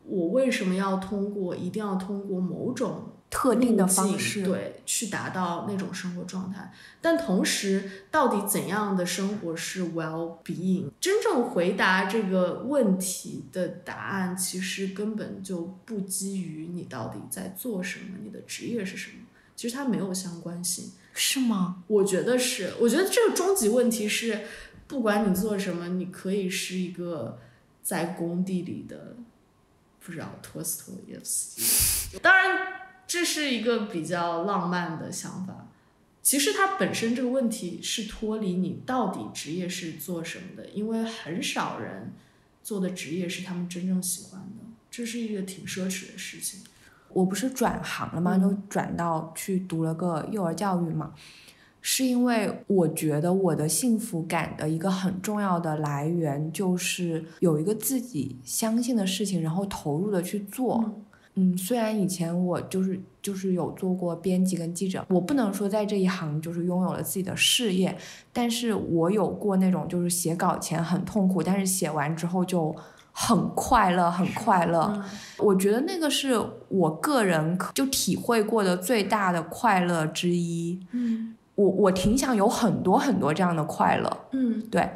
我为什么要通过，一定要通过某种特定的方式，对，去达到那种生活状态。但同时，到底怎样的生活是 well being？真正回答这个问题的答案，其实根本就不基于你到底在做什么，你的职业是什么，其实它没有相关性。是吗？我觉得是，我觉得这个终极问题是，不管你做什么，你可以是一个在工地里的，不知道托斯托耶夫斯基。当然，这是一个比较浪漫的想法。其实它本身这个问题是脱离你到底职业是做什么的，因为很少人做的职业是他们真正喜欢的，这是一个挺奢侈的事情。我不是转行了吗？嗯就转到去读了个幼儿教育嘛，是因为我觉得我的幸福感的一个很重要的来源就是有一个自己相信的事情，然后投入的去做。嗯，虽然以前我就是就是有做过编辑跟记者，我不能说在这一行就是拥有了自己的事业，但是我有过那种就是写稿前很痛苦，但是写完之后就很快乐，很快乐。嗯我觉得那个是我个人可就体会过的最大的快乐之一。嗯我我挺想有很多很多这样的快乐，嗯对，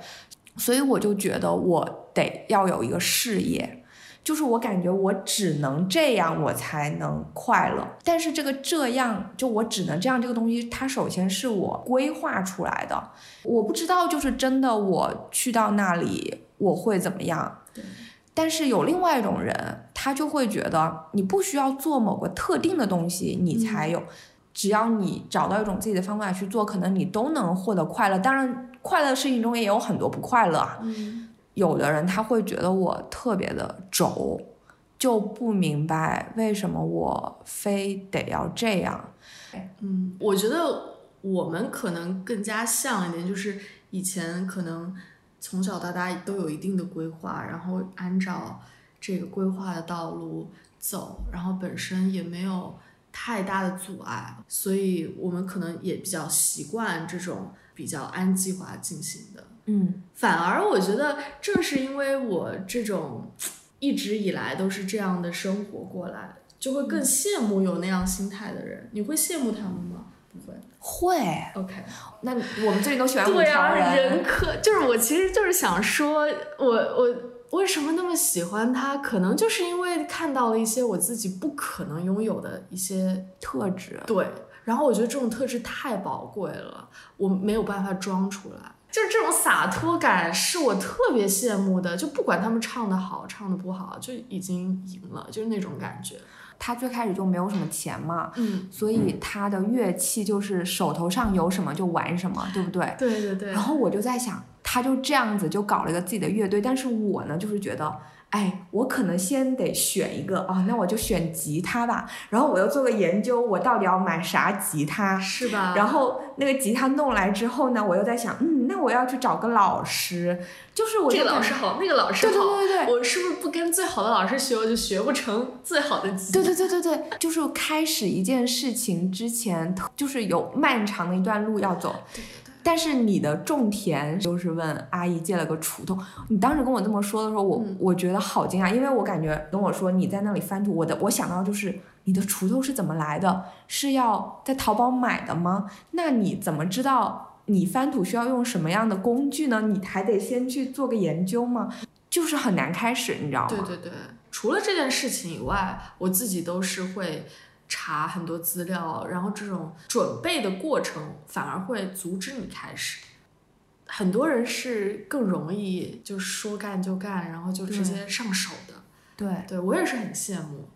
所以我就觉得我得要有一个事业，就是我感觉我只能这样我才能快乐。但是这个这样就我只能这样这个东西，它首先是我规划出来的，我不知道就是真的我去到那里我会怎么样。对但是有另外一种人，他就会觉得你不需要做某个特定的东西，你才有。只要你找到一种自己的方法去做，可能你都能获得快乐。当然，快乐的事情中也有很多不快乐啊。嗯有的人他会觉得我特别的轴，就不明白为什么我非得要这样。嗯，我觉得我们可能更加像一点，就是以前可能从小到大都有一定的规划，然后按照这个规划的道路走，然后本身也没有太大的阻碍，所以我们可能也比较习惯这种比较按计划进行的。嗯反而我觉得，正是因为我这种一直以来都是这样的生活过来，就会更羡慕有那样心态的人。你会羡慕他们吗？不会。会，OK。那我们最近都喜欢五对啊，条人，人可就是我，其实就是想说，我我为什么那么喜欢他？可能就是因为看到了一些我自己不可能拥有的一些特质。对，然后我觉得这种特质太宝贵了，我没有办法装出来。就是这种洒脱感是我特别羡慕的，就不管他们唱的好唱的不好，就已经赢了，就是那种感觉。他最开始就没有什么钱嘛，嗯，所以他的乐器就是手头上有什么就玩什么，对不对？对对对。然后我就在想，他就这样子就搞了一个自己的乐队，但是我呢，就是觉得。哎，我可能先得选一个啊，那我就选吉他吧。然后我又做个研究，我到底要买啥吉他？是吧？然后那个吉他弄来之后呢，我又在想，嗯，那我要去找个老师，就是我这个老师好，那个老师好，对对对对，我是不是不跟最好的老师学，我就学不成最好的吉他？对对对对对，就是开始一件事情之前，就是有漫长的一段路要走。对。但是你的种田就是问阿姨借了个锄头，你当时跟我这么说的时候，我我觉得好惊讶，因为我感觉跟我说你在那里翻土，我的我想到就是你的锄头是怎么来的？是要在淘宝买的吗？那你怎么知道你翻土需要用什么样的工具呢？你还得先去做个研究吗？就是很难开始，你知道吗？对对对，除了这件事情以外，我自己都是会。查很多资料，然后这种准备的过程反而会阻止你开始。很多人是更容易就说干就干，然后就直接上手的。对，对我也是很羡慕。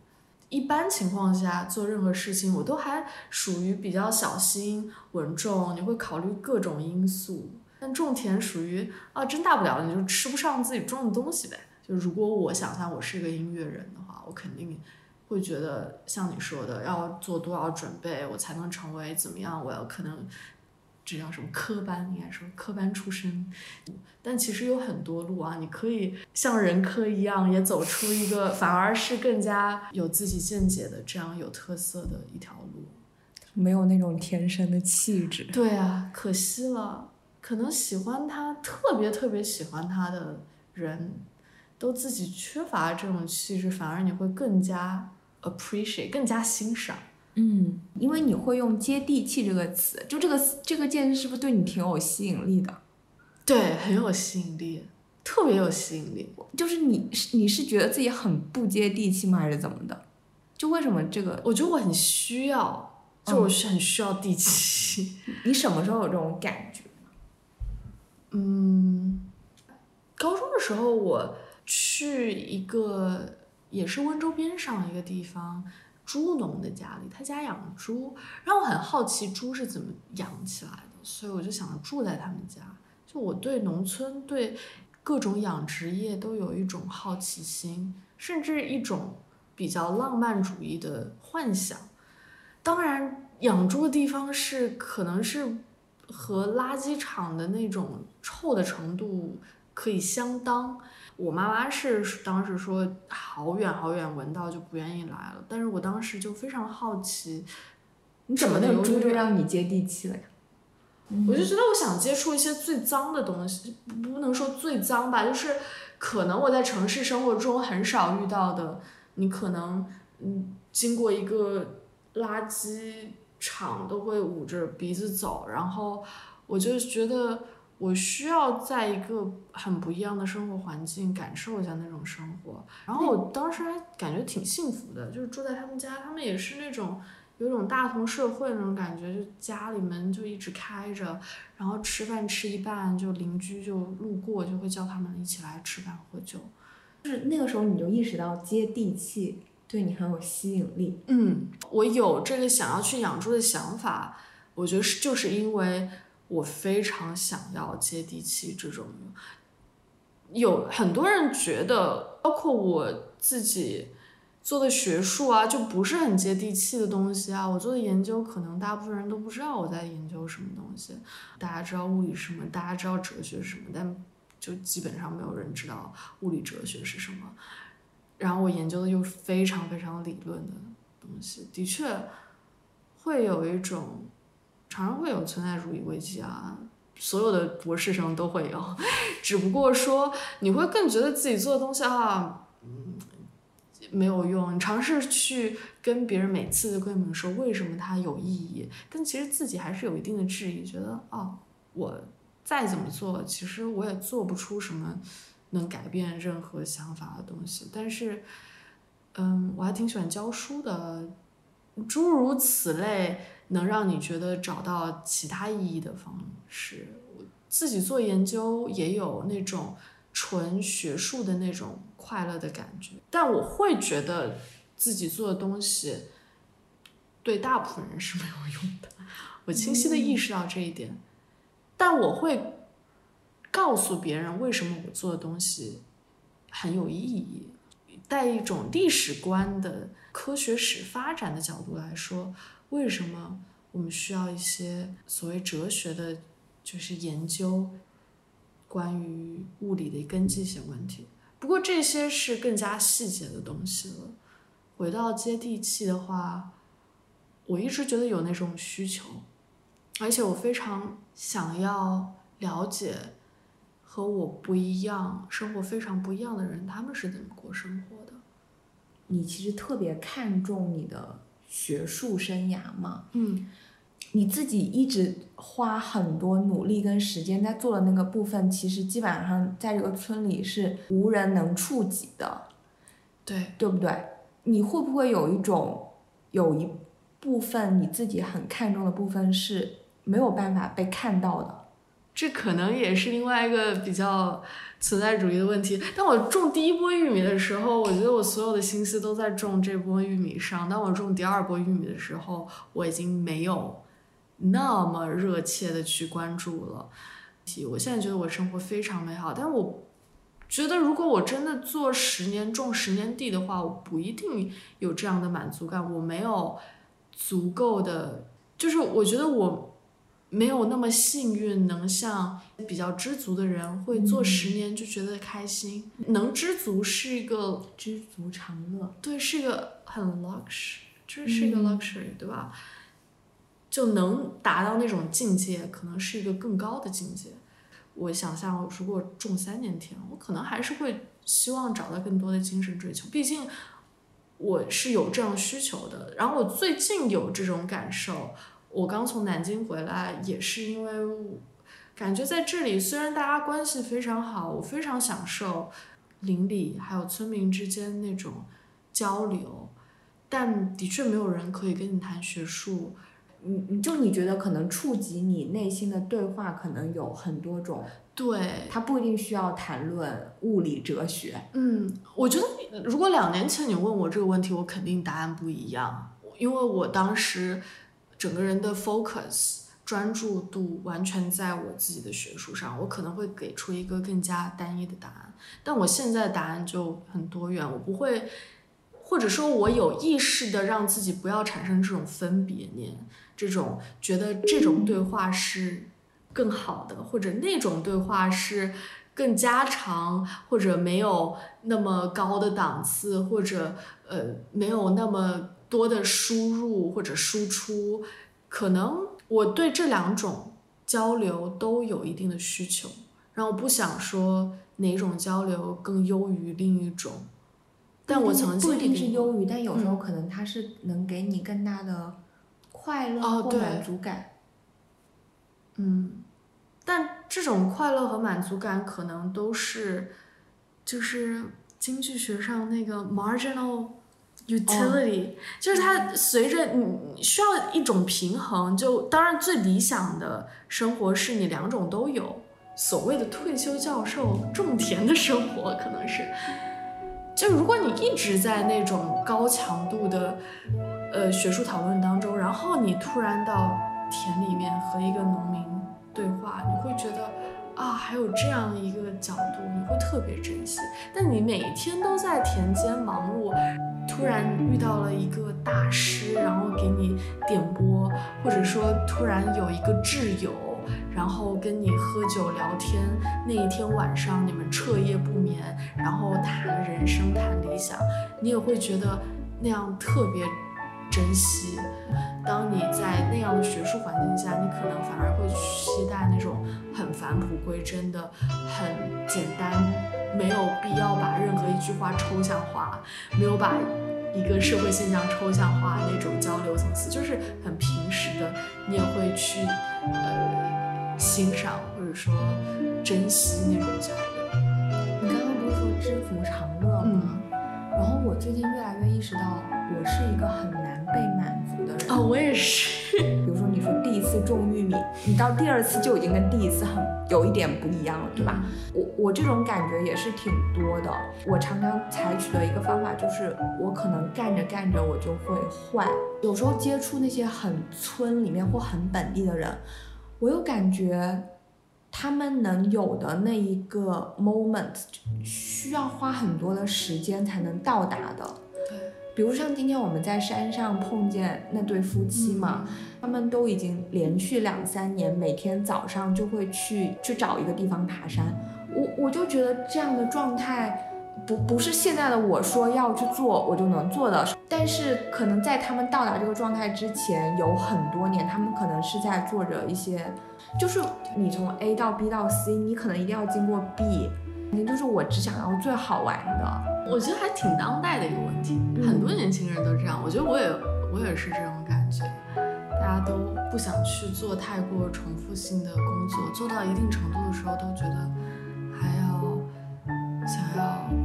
一般情况下做任何事情，我都还属于比较小心稳重，你会考虑各种因素。但种田属于啊，真大不了你就吃不上自己种的东西呗。就如果我想象我是一个音乐人的话，我肯定。会觉得像你说的，要做多少准备，我才能成为怎么样？我要可能这叫什么科班？应该说科班出身。但其实有很多路啊，你可以像人科一样，也走出一个反而是更加有自己见解的这样有特色的一条路。没有那种天生的气质。对啊，可惜了。可能喜欢他，特别特别喜欢他的人，都自己缺乏这种气质，反而你会更加。Appreciate 更加欣赏，嗯，因为你会用接地气这个词，就这个这个件事是不是对你挺有吸引力的？对，很有吸引力，特别有吸引力。就是你你是觉得自己很不接地气吗，还是怎么的？就为什么这个？我觉得我很需要，就我是很需要地气。你什么时候有这种感觉？嗯，高中的时候我去一个。也是温州边上一个地方，猪农的家里，他家养猪，让我很好奇猪是怎么养起来的，所以我就想住在他们家。就我对农村对各种养殖业都有一种好奇心，甚至一种比较浪漫主义的幻想。当然，养猪的地方是可能是和垃圾场的那种臭的程度可以相当。我妈妈是当时说好远好远闻到就不愿意来了，但是我当时就非常好奇，你怎么能猪就让你接地气了呀？我就觉得我想接触一些最脏的东西，不能说最脏吧，就是可能我在城市生活中很少遇到的，你可能嗯经过一个垃圾场都会捂着鼻子走，然后我就觉得。我需要在一个很不一样的生活环境感受一下那种生活，然后我当时还感觉挺幸福的，就是住在他们家，他们也是那种有种大同社会那种感觉，就家里门就一直开着，然后吃饭吃一半就邻居就路过就会叫他们一起来吃饭喝酒，就是那个时候你就意识到接地气对你很有吸引力。嗯，我有这个想要去养猪的想法，我觉得是就是因为。我非常想要接地气，这种有很多人觉得，包括我自己做的学术啊，就不是很接地气的东西啊。我做的研究，可能大部分人都不知道我在研究什么东西。大家知道物理什么，大家知道哲学什么，但就基本上没有人知道物理哲学是什么。然后我研究的又是非常非常理论的东西，的确会有一种。常常会有存在主义危机啊，所有的博士生都会有，只不过说你会更觉得自己做的东西啊，嗯，没有用。你尝试去跟别人每次的跟你们说为什么它有意义，但其实自己还是有一定的质疑，觉得哦，我再怎么做，其实我也做不出什么能改变任何想法的东西。但是，嗯，我还挺喜欢教书的，诸如此类，能让你觉得找到其他意义的方式。我自己做研究也有那种纯学术的那种快乐的感觉，但我会觉得自己做的东西对大部分人是没有用的。我清晰的意识到这一点，但我会告诉别人为什么我做的东西很有意义，带一种历史观的科学史发展的角度来说，为什么我们需要一些所谓哲学的，就是研究关于物理的根基性问题。不过这些是更加细节的东西了。回到接地气的话，我一直觉得有那种需求。而且我非常想要了解和我不一样、生活非常不一样的人，他们是怎么过生活的。你其实特别看重你的学术生涯嘛？嗯，你自己一直花很多努力跟时间在做的那个部分，其实基本上在这个村里是无人能触及的，对，对不对？你会不会有一种有一部分你自己很看重的部分是？没有办法被看到的，这可能也是另外一个比较存在主义的问题。当我种第一波玉米的时候，我觉得我所有的心思都在种这波玉米上。当我种第二波玉米的时候，我已经没有那么热切的去关注了。我现在觉得我生活非常美好，但我觉得如果我真的做十年种十年地的话，我不一定有这样的满足感。我没有足够的，就是我觉得我。没有那么幸运，能像比较知足的人会做十年就觉得开心。能知足是一个知足常乐，对，是一个很 luxury，这是一个 luxury，对吧？就能达到那种境界，可能是一个更高的境界。我想象，如果种三年田，我可能还是会希望找到更多的精神追求。毕竟我是有这样需求的。然后我最近有这种感受。我刚从南京回来，也是因为感觉在这里，虽然大家关系非常好，我非常享受邻里还有村民之间那种交流，但的确没有人可以跟你谈学术。你你就你觉得可能触及你内心的对话，可能有很多种。对，他不一定需要谈论物理哲学。嗯，我觉得如果两年前你问我这个问题，我肯定答案不一样，因为我当时。整个人的 focus 专注度完全在我自己的学术上，我可能会给出一个更加单一的答案。但我现在的答案就很多元，我不会，或者说，我有意识的让自己不要产生这种分别念，这种觉得这种对话是更好的，或者那种对话是更加长，或者没有那么高的档次，或者呃没有那么。多的输入或者输出，可能我对这两种交流都有一定的需求，然后我不想说哪种交流更优于另一种，但我曾经不一定是优于，但有时候可能它是能给你更大的快乐或满足感。嗯，但这种快乐和满足感可能都是，就是经济学上那个 marginal。Utility 就是它随着你需要一种平衡，就当然最理想的生活是你两种都有。所谓的退休教授种田的生活可能是，就如果你一直在那种高强度的呃学术讨论当中，然后你突然到田里面和一个农民对话，你会觉得啊还有这样一个角度，你会特别珍惜。但你每天都在田间忙碌。突然遇到了一个大师，然后给你点播，或者说突然有一个挚友，然后跟你喝酒聊天，那一天晚上你们彻夜不眠，然后谈人生谈理想，你也会觉得那样特别珍惜。当你在那样的学术环境下，你可能反而会期待那种很返璞归真的、很简单。没有必要把任何一句话抽象化，没有把一个社会现象抽象化那种交流层次，就是很平时的，你也会去呃欣赏或者说珍惜那种交流。你刚刚不是说知足常乐。我最近越来越意识到，我是一个很难被满足的人。哦，我也是。比如说你说第一次种玉米，你到第二次就已经跟第一次很有一点不一样了，对吧？我我这种感觉也是挺多的。我常常采取的一个方法就是，我可能干着干着我就会换。有时候接触那些很村里面或很本地的人，我又感觉。他们能有的那一个 moment，需要花很多的时间才能到达的。对，比如像今天我们在山上碰见那对夫妻嘛，他们都已经连续两三年，每天早上就会去去找一个地方爬山。我我就觉得这样的状态，不不是现在的我说要去做我就能做的，但是可能在他们到达这个状态之前，有很多年，他们可能是在做着一些，就是你从 A 到 B 到 C，你可能一定要经过 B，也就是我只想要最好玩的。我觉得还挺当代的一个问题，很多年轻人都这样。我觉得我也我也是这种感觉，大家都不想去做太过重复性的工作，做到一定程度的时候，都觉得还要想要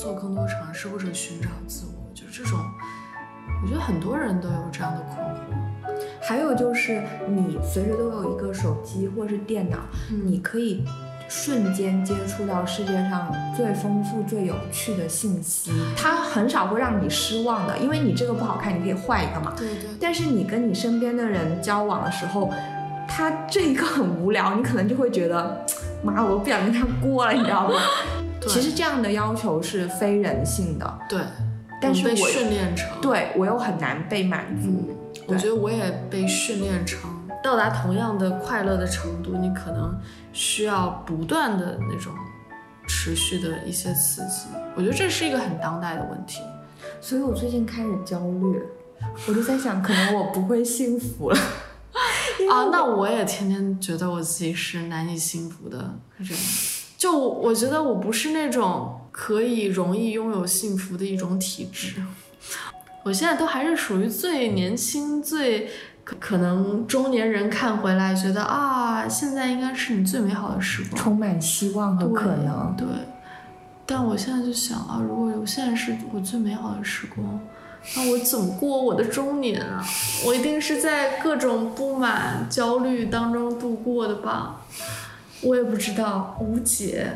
做更多尝试或者寻找自我，就这种，我觉得很多人都有这样的困惑。还有就是，你随时都有一个手机或是电脑，你可以瞬间接触到世界上最丰富、最有趣的信息，它很少会让你失望的，因为你这个不好看，你可以换一个嘛。对对但是你跟你身边的人交往的时候，他这一个很无聊，你可能就会觉得，妈，我不想跟他过了，你知道吗？对其实这样的要求是非人性的，对，但是我训练成对我又很难被满足。嗯，我觉得我也被训练成到达同样的快乐的程度，你可能需要不断的那种持续的一些刺激。我觉得这是一个很当代的问题。所以我最近开始焦虑，我就在想，可能我不会幸福了。啊，那我也天天觉得我自己是难以幸福的人，就我觉得我不是那种可以容易拥有幸福的一种体质。我现在都还是属于最年轻、最可可能中年人看回来觉得啊，现在应该是你最美好的时光。充满希望和可能。对，但我现在就想啊，如果我现在是我最美好的时光，那我怎么过我的中年啊？我一定是在各种不满、焦虑当中度过的吧？我也不知道，无解。